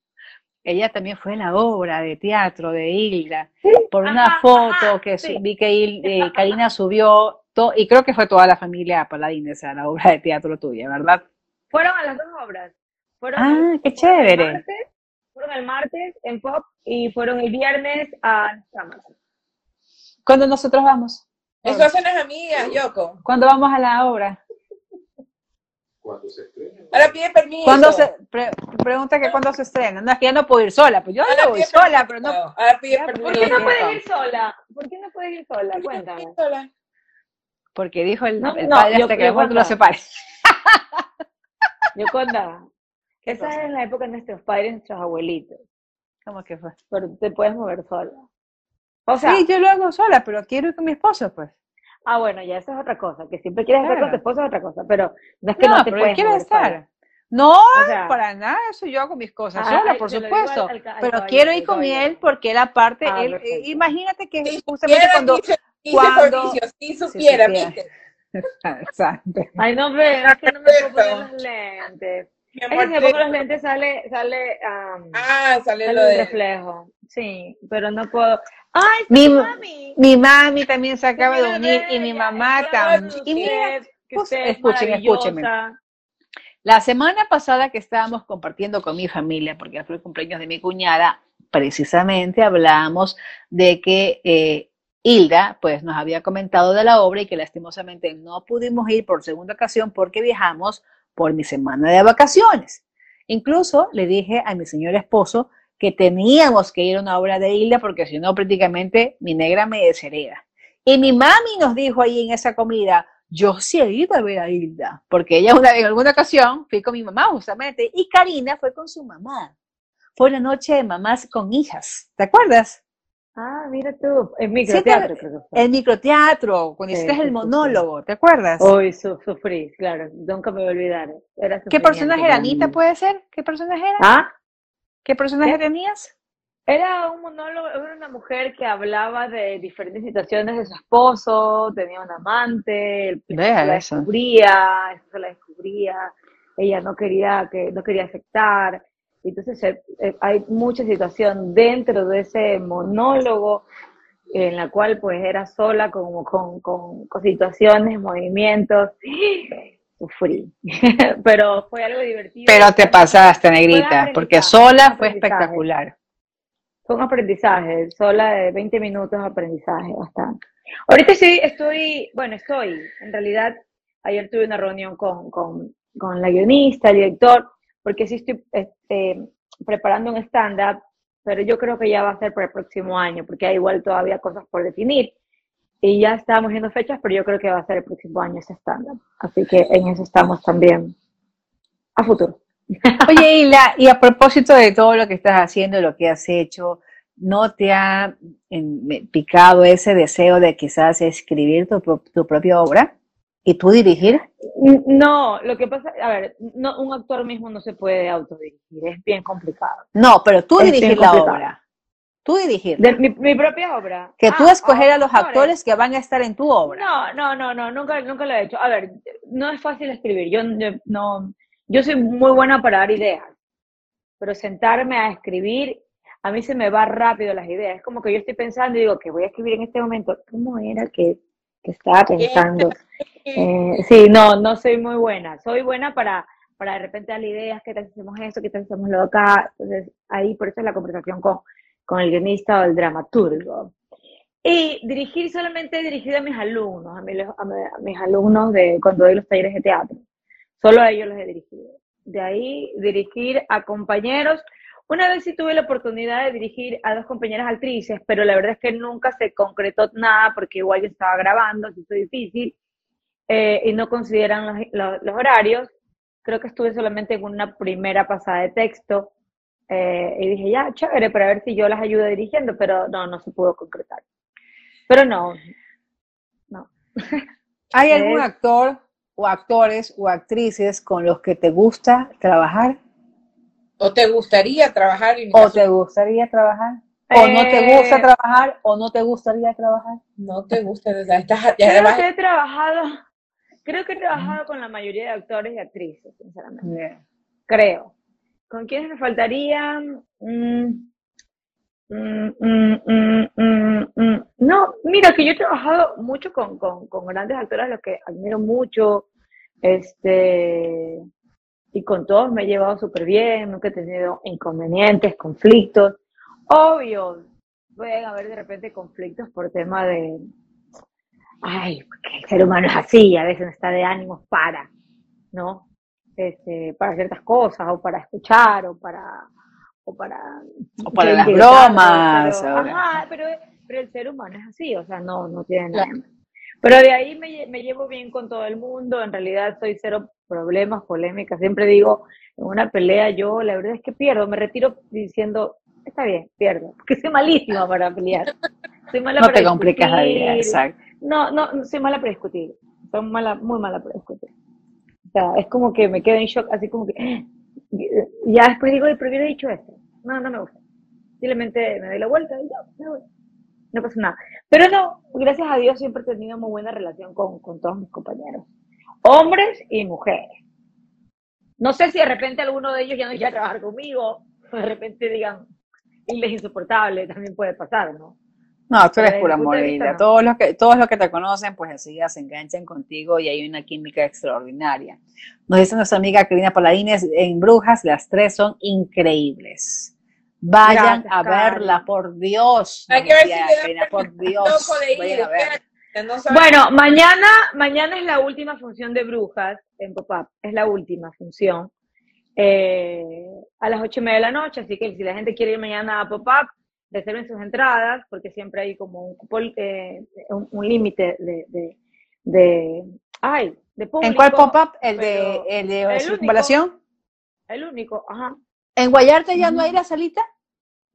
ella también fue a la obra de teatro de Hilda, por una Ajá, foto ajá, que sí. vi que Il- eh, Karina subió, to- y creo que fue toda la familia Paladines a la obra de teatro tuya, ¿verdad? Fueron a las dos obras. Fueron Ah, el- qué fueron el chévere. martes- fueron el martes en Pop y fueron el viernes a Camas. ¿Cuándo nosotros vamos? Eso hacen las amigas, Yoko. ¿Cuándo vamos a la obra? Cuando se estrene. Ahora pide permiso. ¿Cuándo se, pre- pregunta que cuándo se estrena? No, es que ya no puedo ir sola, pues yo Ahora no voy sola, permiso. pero no. Ahora pide permiso. ¿Por qué no puedes ir sola? ¿Por qué no puedes ir sola? Cuéntame. Sola. Porque dijo el, No, el no, padre yo- hasta que yo mejor tú lo cuando- separes. Yoconda, esa cosa? es la época de nuestros padres y nuestros abuelitos. ¿Cómo que fue? Pero te puedes mover sola. O sea, sí, yo lo hago sola, pero quiero ir con mi esposo, pues. Ah, bueno, ya eso es otra cosa. Que siempre quieres estar con tu esposo es otra cosa. Pero no es que No, no, te pero puedes mover estar. No, O sea, para nada, eso yo hago mis cosas Ah, sola, por al- supuesto. al ca- al pero quiero ir con él porque él aparte, Ah, él, eh, imagínate que Si justamente supiera, cuando... dice, dice cuando- si supiera. Exacto. Ay, no, pero es que no me puedo poner Perfecto. los lentes. Mi Es que si me pongo los lentes sale, sale, Ah, sale sale lo un de... reflejo. Sí, pero no puedo. ¡Ay, Mi- mi mami! Mi mami también se acaba de unir y mi mamá también. Y mira, pues, escuchen, escúchenme. La semana pasada que estábamos compartiendo con mi familia, porque fue el cumpleaños de mi cuñada, precisamente hablábamos de que eh, Hilda pues nos había comentado de la obra y que lastimosamente no pudimos ir por segunda ocasión porque viajamos por mi semana de vacaciones. Incluso le dije a mi señor esposo que teníamos que ir a una obra de Hilda porque si no prácticamente mi negra me deshereda. Y mi mami nos dijo ahí en esa comida, yo sí he ido a ver a Hilda, porque ella en alguna ocasión fui con mi mamá justamente y Karina fue con su mamá. Fue una noche de mamás con hijas, ¿te acuerdas? Ah, mira tú, en Sí, microteatro te- creo que fue. El microteatro, cuando Sí, hiciste sí, el sí, monólogo, ¿te acuerdas? Hoy su- sufrí, claro, nunca me voy a olvidar. Era ¿Qué personaje era? ¿Anita puede ser? ¿Qué personaje era? ¿Ah? ¿Qué personaje ¿Qué? tenías? Era un monólogo, era una mujer que hablaba de diferentes situaciones de su esposo, tenía un amante, el Vea la eso. descubría, el esposo la descubría, ella no quería que no quería aceptar. Entonces eh, eh, hay mucha situación dentro de ese monólogo en la cual pues era sola con, con, con, con situaciones, movimientos. Sufrí, pero fue algo divertido. Pero te pasaste, negrita, porque sola fue espectacular. Fue un aprendizaje, sola de 20 minutos de aprendizaje, bastante. Ahorita sí estoy, bueno, estoy, en realidad, ayer tuve una reunión con, con, con la guionista, el director, porque sí estoy este, preparando un stand-up, pero yo creo que ya va a ser para el próximo año, porque hay igual todavía cosas por definir. Y ya estamos viendo fechas, pero yo creo que va a ser el próximo año ese stand-up. Así que en eso estamos también a futuro. Oye, Hilda, y a propósito de todo lo que estás haciendo, lo que has hecho, ¿no te ha picado ese deseo de quizás escribir tu, tu propia obra y tú dirigir? No, lo que pasa, a ver, no, un actor mismo no se puede autodirigir, es bien complicado. No, pero tú Es dirigir la obra. Tú dirigir. De mi, mi propia obra. Que tú Ah, escoger a los actores. actores que van a estar en tu obra. No, no, no, no, nunca, nunca lo he hecho. A ver, no es fácil escribir. Yo, yo no, yo soy muy buena para dar ideas, pero sentarme a escribir, a mí se me va rápido las ideas. Es como que yo estoy pensando y digo que voy a escribir en este momento. ¿Cómo era que, que estaba pensando? Eh, sí, no, no soy muy buena. Soy buena para, para de repente darle ideas, qué tal hacemos esto, qué tal hacemos lo acá. Entonces, ahí por eso es la conversación con, con el guionista o el dramaturgo. Y dirigir solamente he dirigido a mis alumnos, a, mi- a mi- a mis alumnos de cuando doy los talleres de teatro. Solo a ellos los he dirigido. De ahí, dirigir a compañeros. Una vez sí tuve la oportunidad de dirigir a dos compañeras actrices, pero la verdad es que nunca se concretó nada porque igual yo estaba grabando, así fue difícil, eh, y no consideran los, los- los horarios. Creo que estuve solamente en una primera pasada de texto eh, y dije, ya, chévere, para ver si yo las ayudo dirigiendo, pero no, no se pudo concretar. Pero no, no. ¿Hay algún actor o actores o actrices con los que te gusta trabajar ¿O te gustaría trabajar en o caso- te gustaría trabajar? ¿O no te gusta Eh, trabajar o no te gustaría trabajar? No te gusta. Estás, ya Creo que he trabajado, creo que he trabajado con la mayoría de actores y actrices, sinceramente. Creo. ¿Con quiénes me faltarían? Mm, mm, mm, mm, mm, mm. No, mira que yo he trabajado mucho con, con, con grandes actores a los que admiro mucho, este, y con todos me he llevado súper bien, nunca he tenido inconvenientes, conflictos. Obvio, pueden haber de repente conflictos por tema de, ay, porque el ser humano es así, a veces no está de ánimos para, ¿no? Este, para ciertas cosas, o para escuchar, o para, o para, O para las bromas, pero- ajá, pero, pero el ser humano es así, o sea, no, no tiene nada. malo. Pero de ahí me, me llevo bien con todo el mundo, en realidad soy cero problemas, polémicas, siempre digo, en una pelea yo la verdad es que pierdo, me retiro diciendo, está bien, pierdo, porque soy malísima para pelear. Soy mala No para te complicas la vida, exacto. No, no, soy mala para discutir. Soy mala, muy mala para discutir. O sea, es como que me quedo en shock, así como que, ya después digo, "Ay, pero hubiera dicho esto. No, no me gusta. Simplemente me doy la vuelta y ya, me voy. No pasa nada. Pero no, gracias a Dios siempre he tenido muy buena relación con, con todos mis compañeros. Hombres y mujeres. No sé si de repente alguno de ellos ya no quiere trabajar conmigo, de repente digan, él es insoportable, también puede pasar, ¿no? No, tú eres pura no. Todos los que, todos los que te conocen, pues enseguida se enganchan contigo y hay una química extraordinaria. Nos dice nuestra amiga Karina Paladines, en Brujas las tres son increíbles. Vayan Gracias, a verla, por Dios. Hay que ver si por Dios. ir, a no Bueno, mañana, mañana es la última función de Brujas en Pop-Up, es la última función. eh, a las ocho y media de la noche, así que si la gente quiere ir mañana a Pop-Up, reserven sus entradas, porque siempre hay como un, eh, un, un límite de, de, de, ay, de público. ¿En cuál pop-up? ¿El de, el de el único. circunvalación? El único, ajá. ¿En Guayarte ya no hay la salita?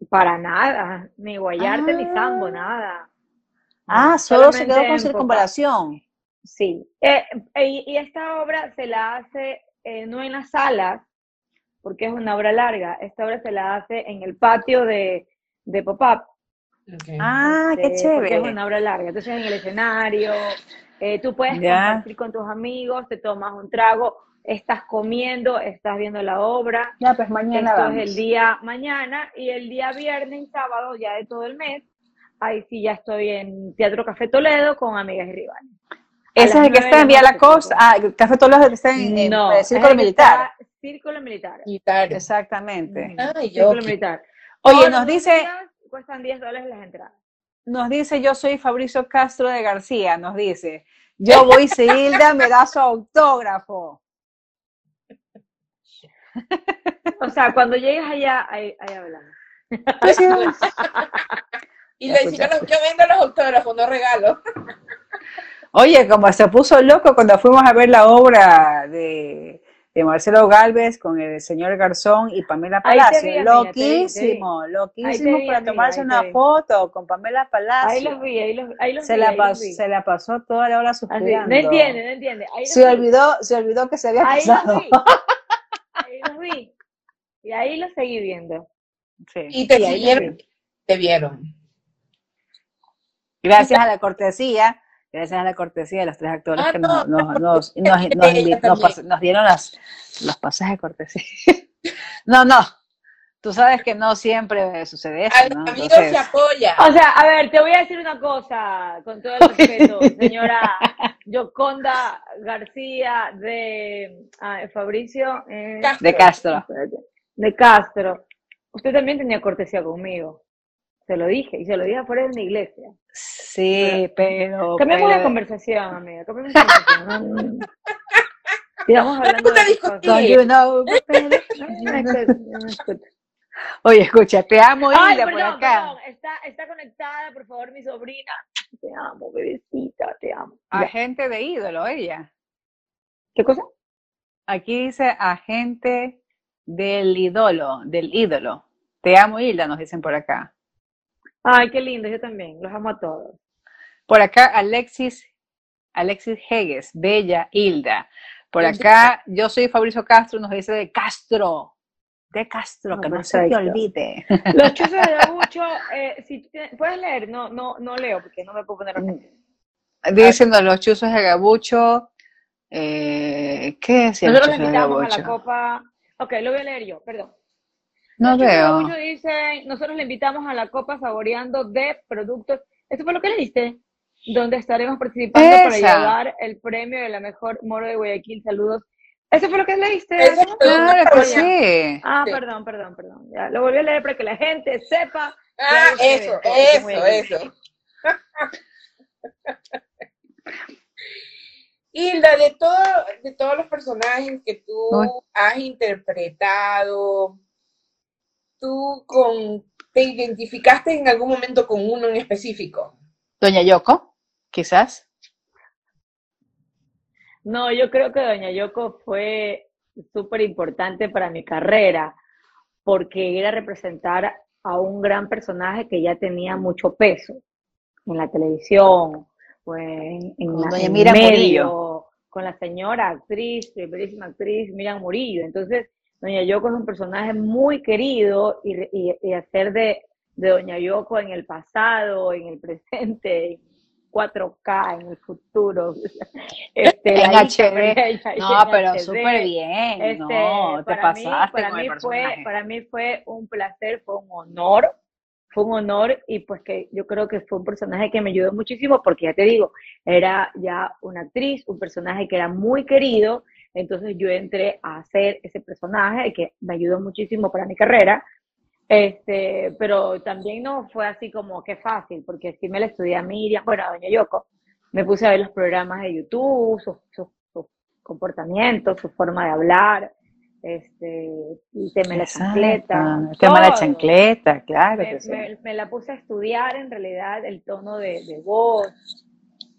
Para nada, ni Guayarte ni Ah. Sambo, nada. Ah, No, solo se quedó con circunvalación. Sí, eh, y, y esta obra se la hace eh, no en las salas, porque es una obra larga, esta obra se la hace en el patio de, de Pop-Up. Ah, qué este, porque chévere. es una obra larga, entonces en el escenario, eh, tú puedes compartir con tus amigos, te tomas un trago, estás comiendo, estás viendo la obra. Ya, pues mañana Esto vamos. es el día mañana y el día viernes y sábado ya de todo el mes. Ahí sí ya estoy en Teatro Café Toledo con amigas y rivales. Ese es las el que está en Vía La Costa. Ah, Café Toledo está en, en no, el es Círculo el que Militar. está- Círculo Militar. Militar. Exactamente. Ay, yo. Círculo Militar. Oye, Todos nos dice, días Cuestan 10 dólares las entradas. nos dice, yo soy Fabricio Castro de García, nos dice, yo voy Hilda me da su autógrafo. O sea, cuando llegues allá, ahí, ahí hablamos. Y Ya le dijeron, yo vendo los autógrafos, no regalo. Oye, como se puso loco cuando fuimos a ver la obra de, de Marcelo Galvez con el señor Garzón y Pamela Palacio. vi, te vi, loquísimo, loquísimo vi, para tomarse una vi. foto con Pamela Palacio. Ahí los vi, ahí los, ahí los se, vi, la ahí los pasó, vi. se la pasó toda la hora Así, suspirando. no entiende, no entiende. Ahí Se vi. olvidó, se olvidó que se había Ahí casado. los vi. Ahí los vi. Y ahí los seguí viendo. Sí. Y te Sí, ahí siguieron, los vi. te vieron. Gracias a la cortesía, gracias a la cortesía de los tres actores Ah, que no. nos, nos, nos, nos, dieron las, los pasajes de cortesía. No, no, tú sabes que no siempre sucede eso, ¿no? amigo Entonces, se apoya. O sea, a ver, te voy a decir una cosa, con todo el respeto, señora Yoconda García de ah, Fabricio eh, Castro. de Castro. De Castro. Usted también tenía cortesía conmigo. Se lo dije, y se lo dije afuera de una iglesia. Sí, pero... Cambiemos de pero- conversación, amiga. Cambiemos de conversación. No. Sigamos hablando de cosas. You know, pero-. Oye, escucha, te amo, Ay, Hilda, por acá. perdón. Está, está conectada, por favor, mi sobrina. Te amo, bebecita, te amo. Agente de ídolo, ella. ¿Qué cosa? Aquí dice agente del ídolo, del ídolo. Te amo, Hilda, nos dicen por acá. Ay, qué lindo, yo también. Los amo a todos. Por acá, Alexis, Alexis Heges, Bella, Hilda. Por acá, yo soy Fabricio Castro, nos dice de Castro. De Castro, que no se te olvide. Los chuzos de Gabucho, eh, si puedes leer, no, no, no leo porque no me puedo poner atención. Diciendo los chuzos de Gabucho. Eh, ¿Qué decían los Nosotros le chuzos de invitamos a la Gabucho? copa. Ok, lo voy a leer yo, perdón. No veo. Gabucho dicen, nosotros le invitamos a la copa saboreando de productos. ¿Eso fue lo que leíste? Donde estaremos participando para llevar el premio de la mejor moro de Guayaquil. Saludos. ¿Eso fue lo que leíste? Eso Claro que sí. Ah, Sí. perdón, perdón, perdón. Ya, lo volví a leer para que la gente sepa. Ah, eso, muy eso, eso. Hilda, de, todo, de todos los personajes que tú has interpretado, ¿tú con, te identificaste en algún momento con uno en específico? Doña Yoko, quizás. No, yo creo que Doña Yoko fue súper importante para mi carrera, porque era representar a un gran personaje que ya tenía mucho peso en la televisión, o en, en Con la- doña en Miriam medio, Murillo. con la señora actriz, primerísima actriz, Miriam Murillo. Entonces, Doña Yoko es un personaje muy querido y, re- y- y hacer de, de Doña Yoko en el pasado, en el presente, en 4K, en el futuro. Este, En HD. No, en pero súper bien. Este, no, te para mí, pasaste para con mí el fue, para mí fue un placer, fue un honor, fue un honor y pues que yo creo que fue un personaje que me ayudó muchísimo porque ya te digo, era ya una actriz, un personaje que era muy querido, entonces yo entré a hacer ese personaje que me ayudó muchísimo para mi carrera. Este, pero también no fue así como que fácil, porque sí me la estudié a Miriam, bueno, a Doña Yoko, me puse a ver los programas de YouTube, sus, sus, sus comportamientos, su forma de hablar, este, y teme la chancleta. El tema de la chancleta, claro Me, que sí. me- me la puse a estudiar en realidad el tono de, de voz,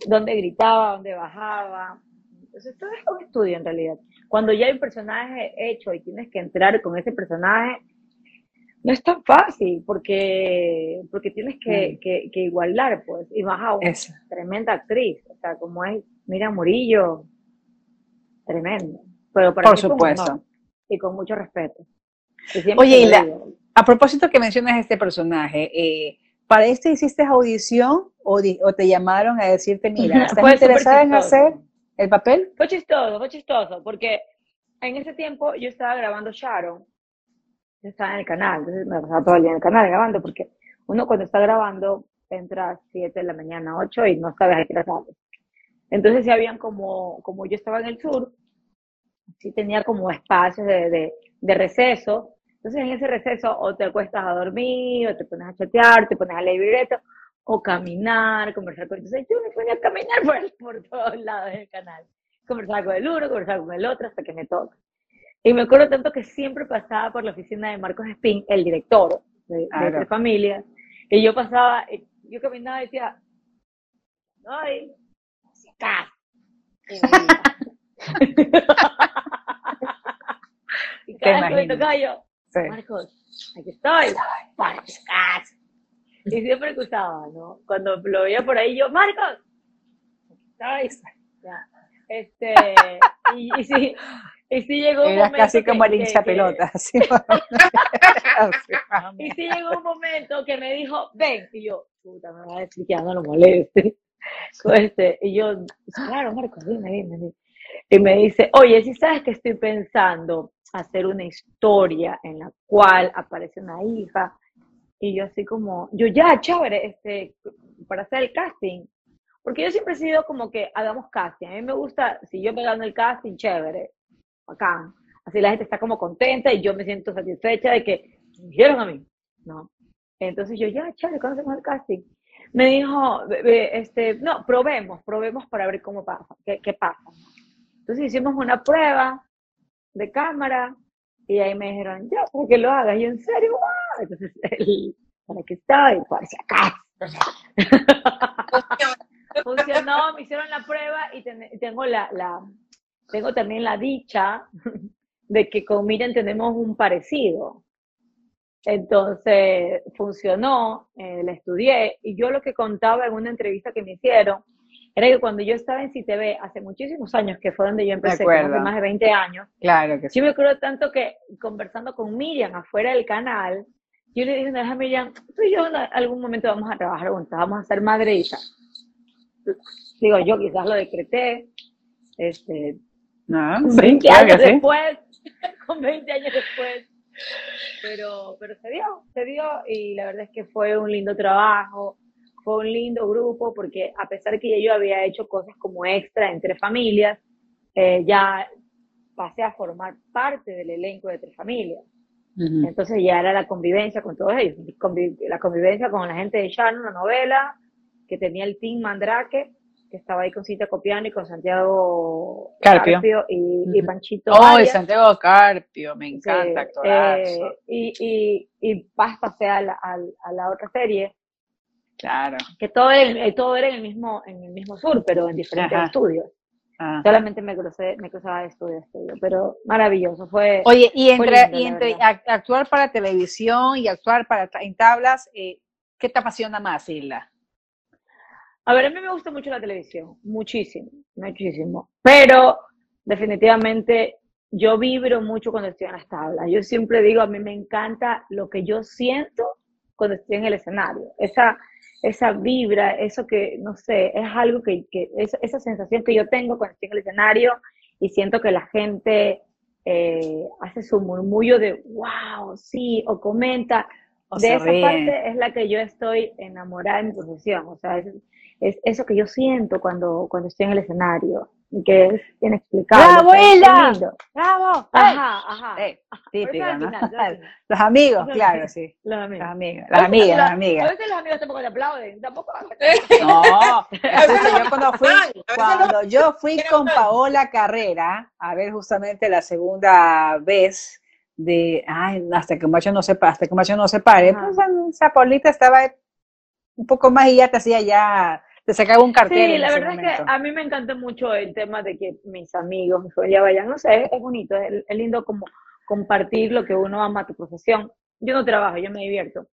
dónde gritaba, dónde bajaba. Entonces, todo es un estudio en realidad. Cuando ya hay un personaje hecho y tienes que entrar con ese personaje, no es tan fácil porque, porque tienes que, que, que igualar, pues, y más aún, Eso. tremenda actriz, o sea, como es Mira Murillo, tremendo. Pero para Por mí supuesto. Y con mucho respeto. Y Oye, y la-. A propósito que mencionas este personaje, eh, ¿para este hiciste audición o, di- o te llamaron a decirte, mira, ¿estás súper interesada en hacer el papel? Fue chistoso, fue chistoso, porque en ese tiempo yo estaba grabando Sharon, yo estaba en el canal, entonces me pasaba todo el día en el canal grabando, porque uno cuando está grabando entra a 7 de la mañana, 8 y no sabes a qué hora sales. Entonces si habían como, como yo estaba en el sur, sí tenía como espacios de, de, de receso, entonces en ese receso o te acuestas a dormir, o te pones a chatear, te pones a leer libreto, o caminar, conversar con... Entonces yo me ponía a caminar por, por todos lados del canal. Conversaba con el uno, conversaba con el otro, hasta que me toca. Y me acuerdo tanto que siempre pasaba por la oficina de Marcos Spin, el director de, Claro. Entre Familias, y yo pasaba, y yo caminaba y decía, ay, acá. Y cada vez que me imagino. tocaba yo, Sí. Marcos, aquí estoy, casa. Y siempre que usaba, ¿no? Cuando lo veía por ahí, yo, Marcos, aquí estoy. Ya. Este, y, y sí, Y sí llegó un Era momento casi que- como el hincha pelota. así. Y sí llegó un momento que me dijo, ven, y yo, puta, me va a decir que ya no lo moleste. Este, y yo, claro, Marcos, dime, dime, dime. Y me dice, oye, si sabes que estoy pensando hacer una historia en la cual aparece una hija, y yo así como, yo ya, chévere, este, para hacer el casting. Porque yo siempre he sido como que hagamos casting. A mí me gusta, si yo me gano el casting, chévere, bacán. Así la gente está como contenta y yo me siento satisfecha de que me dijeron a mí, ¿no? Entonces yo, ya, chévere, ¿cuándo hacemos el casting? Me dijo, "Ve- ve, este, no, probemos, probemos para ver cómo pasa, qué, qué pasa. Entonces hicimos una prueba de cámara y ahí me dijeron, ya, para que lo hagas. Y en serio, wow. Entonces, el, para que estoy, por si acaso. Funcionó, me hicieron la prueba y ten- tengo la, la, tengo también la dicha de que con Miriam tenemos un parecido. Entonces, funcionó, eh, la estudié, y yo lo que contaba en una entrevista que me hicieron era que cuando yo estaba en CTV hace muchísimos años, que fue donde yo empecé, hace más de 20 años, Claro que sí. yo me acuerdo tanto que conversando con Miriam afuera del canal, yo le dije a Miriam, tú y yo en algún momento vamos a trabajar juntas, vamos a ser madre hija. Digo, yo quizás lo decreté, este, No, con sí, 20 claro que años sí. después, con 20 años después. Pero, pero se dio, se dio y la verdad es que fue un lindo trabajo, fue un lindo grupo porque a pesar que ya yo había hecho cosas como extra entre familias, eh, ya pasé a formar parte del elenco de Tres Familias. Ujú. Entonces ya era la convivencia con todos ellos, convi- la convivencia con la gente de Shannon, la novela, que tenía el team Mandrake, que estaba ahí con Cintia Copiano y con Santiago Carpio. y, y Ujú. Panchito. Oh, y. Santiago Carpio, me Sí, encanta, actorazo. eh, y, y, y pas- pasé a la, al- a la otra serie, Claro. que todo, era- eh, todo era en el mismo en el mismo sur, pero en diferentes Ajá. estudios. Ah. Solamente me crucé, me cruzaba de estudio a estudio, pero maravilloso, fue... Oye, y Fue entre, lindo, y la entre actuar para televisión y actuar para en tablas, eh, ¿qué te apasiona más, Isla? A ver, a mí me gusta mucho la televisión, muchísimo, muchísimo. Pero definitivamente yo vibro mucho cuando estoy en las tablas. Yo siempre digo, a mí me encanta lo que yo siento cuando estoy en el escenario. Esa, esa vibra, eso que, no sé, es algo que, que esa, esa sensación que yo tengo cuando estoy en el escenario y siento que la gente eh, hace su murmullo de, wow, sí, o comenta. O de esa ríen. parte es la que yo estoy enamorada de mi profesión. O sea, es, es eso que yo siento cuando, cuando estoy en el escenario, que es inexplicable. ¡Bravo, Hilda! ¡Bravo! Ajá, ajá. Eh, al ¿no? final, final. Los amigos, claro, sí. Los amigos. Las amigas, las amigas, las A amigas. veces los amigos tampoco te aplauden, tampoco. No, yo cuando fui, A cuando yo fui con. Paola Carrera, a ver justamente la segunda vez de, ay, hasta que un macho no se hasta que un macho no se pare, pues esa Paulita estaba un poco más y ya te hacía ya, te sacaba un cartel Sí, la verdad es momento. que a mí me encanta mucho el tema de que mis amigos, mi familia vayan, no sé, es, es bonito, es, es lindo como compartir lo que uno ama, tu profesión. Yo no trabajo, yo me divierto.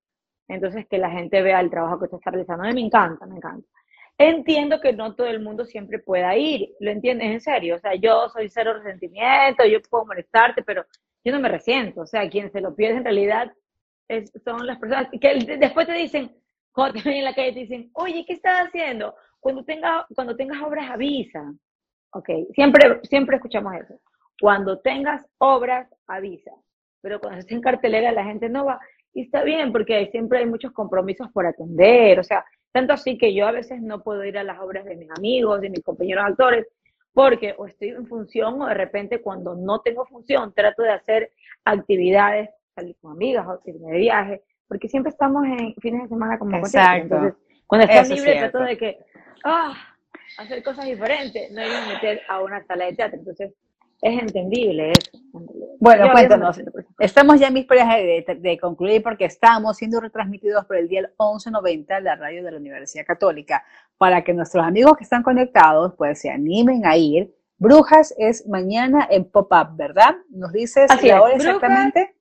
Entonces, que la gente vea el trabajo que tú estás realizando, a mí me encanta, me encanta. Entiendo que no todo el mundo siempre pueda ir, lo entiendes en serio, o sea, yo soy cero resentimiento, yo puedo molestarte, pero yo no me resiento, o sea, quien se lo pierde en realidad es- son las personas que después te dicen, cuando te ven en la calle te dicen, oye, ¿qué estás haciendo? Cuando, tenga, cuando tengas obras avisa. Ok, siempre, siempre escuchamos eso. Cuando tengas obras, avisa. Pero cuando esté en cartelera la gente no va. Y está bien, porque siempre hay muchos compromisos por atender. O sea, tanto así que yo a veces no puedo ir a las obras de mis amigos, de mis compañeros actores, porque o estoy en función o de repente cuando no tengo función trato de hacer actividades, salir con amigas o irme de viaje, porque siempre estamos en fines de semana como Exacto. Entonces, cuando estoy Eso es libre cierto. trato de que, ah, hacer cosas diferentes, no irme a meter a una sala de teatro. Entonces, es entendible eso. Bueno, Yo cuéntanos. Estamos ya en vísperas de, de- de concluir porque estamos siendo retransmitidos por el día 1190, la radio de la Universidad Católica, para que nuestros amigos que están conectados pues se animen a ir. Brujas es mañana en pop-up, ¿verdad? ¿Nos dices Así la es, hora exactamente? Brujas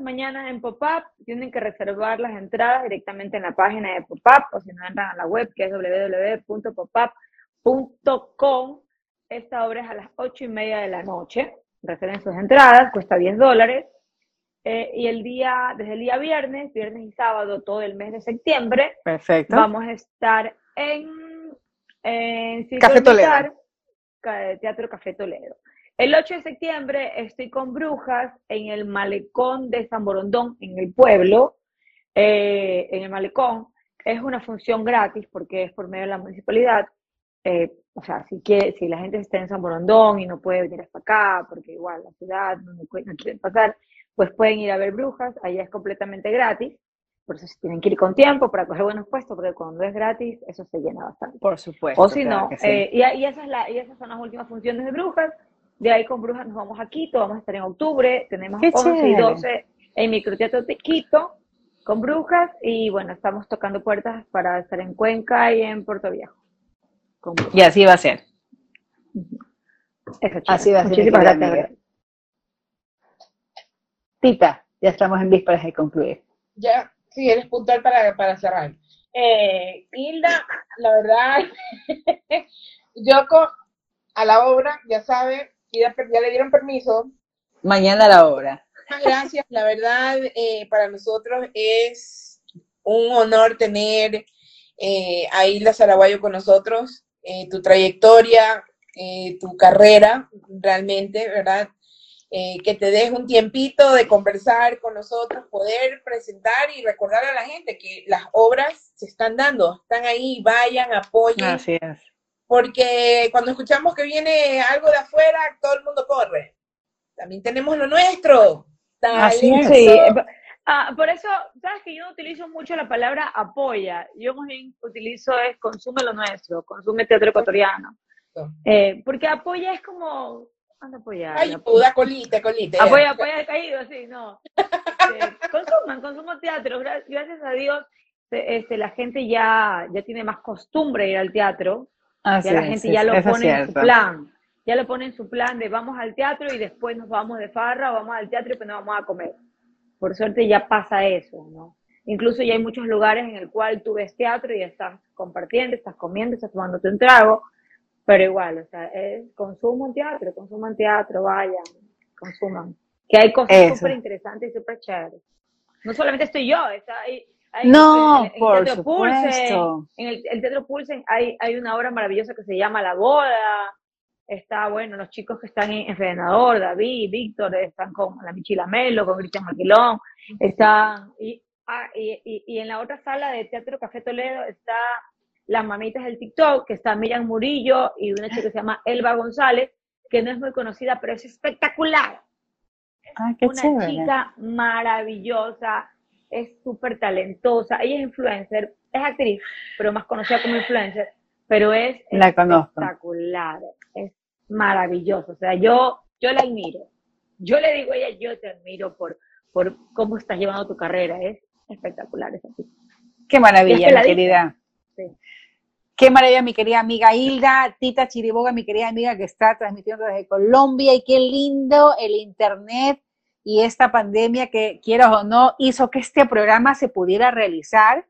mañana en Pop-Up, tienen que reservar las entradas directamente en la página de Pop-Up o si no entran a la web que es www.popup.com esta obra es a las ocho y media de la noche. Reserven sus entradas, cuesta 10 dólares. Eh, y el día, desde el día viernes, viernes y sábado, todo el mes de septiembre, Perfecto. vamos a estar en, en Café Toledo. Teatro Café Toledo. El 8 de septiembre estoy con Brujas en el malecón de San Borondón, en el pueblo, eh, en el malecón. Es una función gratis porque es por medio de la municipalidad. Eh, o sea, si, quiere, si la gente está en San Borondón y no puede venir hasta acá, porque igual la ciudad no, no quieren pasar, pues pueden ir a ver Brujas. Allá es completamente gratis. Por eso tienen que ir con tiempo para coger buenos puestos, porque cuando es gratis, eso se llena bastante. Por supuesto. O si claro no, sí. eh, y, y esa es la, y esas son las últimas funciones de Brujas. De ahí con Brujas nos vamos a Quito, vamos a estar en octubre, tenemos Qué 11 y chévere. 12 en Microteatro de Quito con Brujas y bueno, estamos tocando puertas para estar en Cuenca y en Puerto Viejo. Y así va a ser. Eso. Así va a ser, Muchísimas gracias. Tita, ya estamos en vísperas de concluir. Ya, sí, eres puntual para, para cerrar. Eh, Hilda, la verdad, Yoko, a la obra, ya sabe, ya, ya le dieron permiso. Mañana a la hora. Muchas gracias, la verdad, eh, para nosotros es un honor tener eh, a Hilda Zaraguayo con nosotros, eh, tu trayectoria, eh, tu carrera, realmente, ¿verdad? Eh, que te des un tiempito de conversar con nosotros, poder presentar y recordar a la gente que las obras se están dando, están ahí, vayan, apoyen, es. Porque cuando escuchamos que viene algo de afuera, todo el mundo corre. También tenemos lo nuestro. Así es. Sí, eh, ah, por eso, sabes que yo no utilizo mucho la palabra apoya, yo más bien utilizo es consume lo nuestro, consume teatro ecuatoriano. Eh, porque apoya es como, anda apoyar. Ayuda, colite, colite. Apoya, apoya el caído, sí, no. Este, consuman, consuman teatro. Gra- Gracias a Dios, eh, este, la gente ya, ya tiene más costumbre de ir al teatro. Así Ya la gente es- ya lo pone en su plan. Ya lo pone en su plan de vamos al teatro y después nos vamos de farra, o vamos al teatro y pues nos vamos a comer. Por suerte ya pasa eso, ¿no? Incluso ya hay muchos lugares en el cual tú ves teatro y estás compartiendo, estás comiendo, estás tomando un trago, pero igual, o sea, es, consuman teatro, consuman teatro, vayan, consuman. Que hay cosas súper interesantes y súper chéveres. No solamente estoy yo, está ahí. Hay- No, en- en por supuesto. en el, el Teatro Pulsen hay, hay una obra maravillosa que se llama La Boda. Está, bueno, los chicos que están en Envenenador, David, Víctor, están con la Michila Melo, con Cristian Maquilón. Están, y, ah, y, y, y en la otra sala de Teatro Café Toledo está Las Mamitas del TikTok, que está Miriam Murillo y una chica que se llama Elba González, que no es muy conocida, pero es espectacular Ah, qué una chévere. chica maravillosa, es súper talentosa, ella es influencer, es actriz, pero más conocida como influencer, pero es La conozco. espectacular, es maravillosa, o sea, yo, yo la admiro, yo le digo a ella, yo te admiro por, por cómo estás llevando tu carrera, es espectacular esa chica. Qué maravilla, es mi querida. Sí. Qué maravilla, mi querida amiga Hilda, Tita Chiriboga, mi querida amiga que está transmitiendo desde Colombia. Y qué lindo el Internet y esta pandemia que, quieras o no, hizo que este programa se pudiera realizar.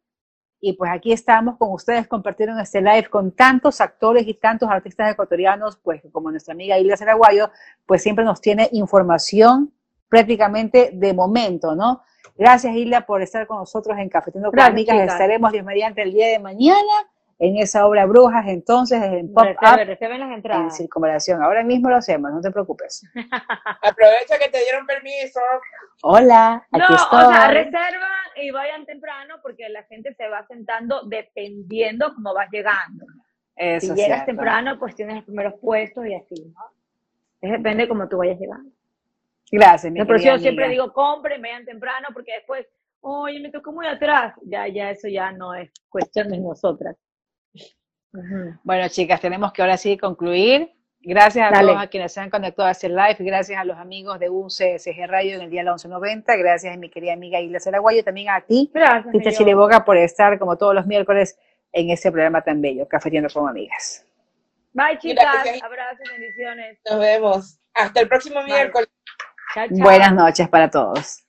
Y pues aquí estamos con ustedes compartiendo este live con tantos actores y tantos artistas ecuatorianos, pues como nuestra amiga Hilda Zaraguayo, pues siempre nos tiene información prácticamente de momento, ¿no? Gracias Hilda por estar con nosotros en Cafeteando con. Estaremos Dios mediante el día de mañana en esa obra Brujas, entonces en Pop Up las en entradas. circunvalación. Ahora mismo lo hacemos, no te preocupes. Aprovecha que te dieron permiso. Hola, aquí No, estoy. o sea, reservan y vayan temprano porque la gente se va sentando dependiendo cómo vas llegando. Eso si llegas cierto. temprano, pues tienes los primeros puestos y así, ¿no? Es depende de cómo tú vayas llegando. Gracias, mi No, pero yo siempre digo, compren, vayan temprano, porque después, oye, me tocó muy atrás. Ya, ya, eso ya no es cuestión de nosotras. Bueno, chicas, tenemos que ahora sí concluir. Gracias a Dale. todos a quienes se han conectado a este live. Gracias a los amigos de UCSG Radio en el día 1190. Gracias a mi querida amiga Isla Zaraguayo. También a ti, Gracias. Tita mi Chiriboga, por estar como todos los miércoles en este programa tan bello, Cafeteando con Amigas. Bye, chicas. Gracias. Abrazos, bendiciones. Nos vemos. Hasta el próximo Bye. miércoles. Chao, chao. Buenas noches para todos.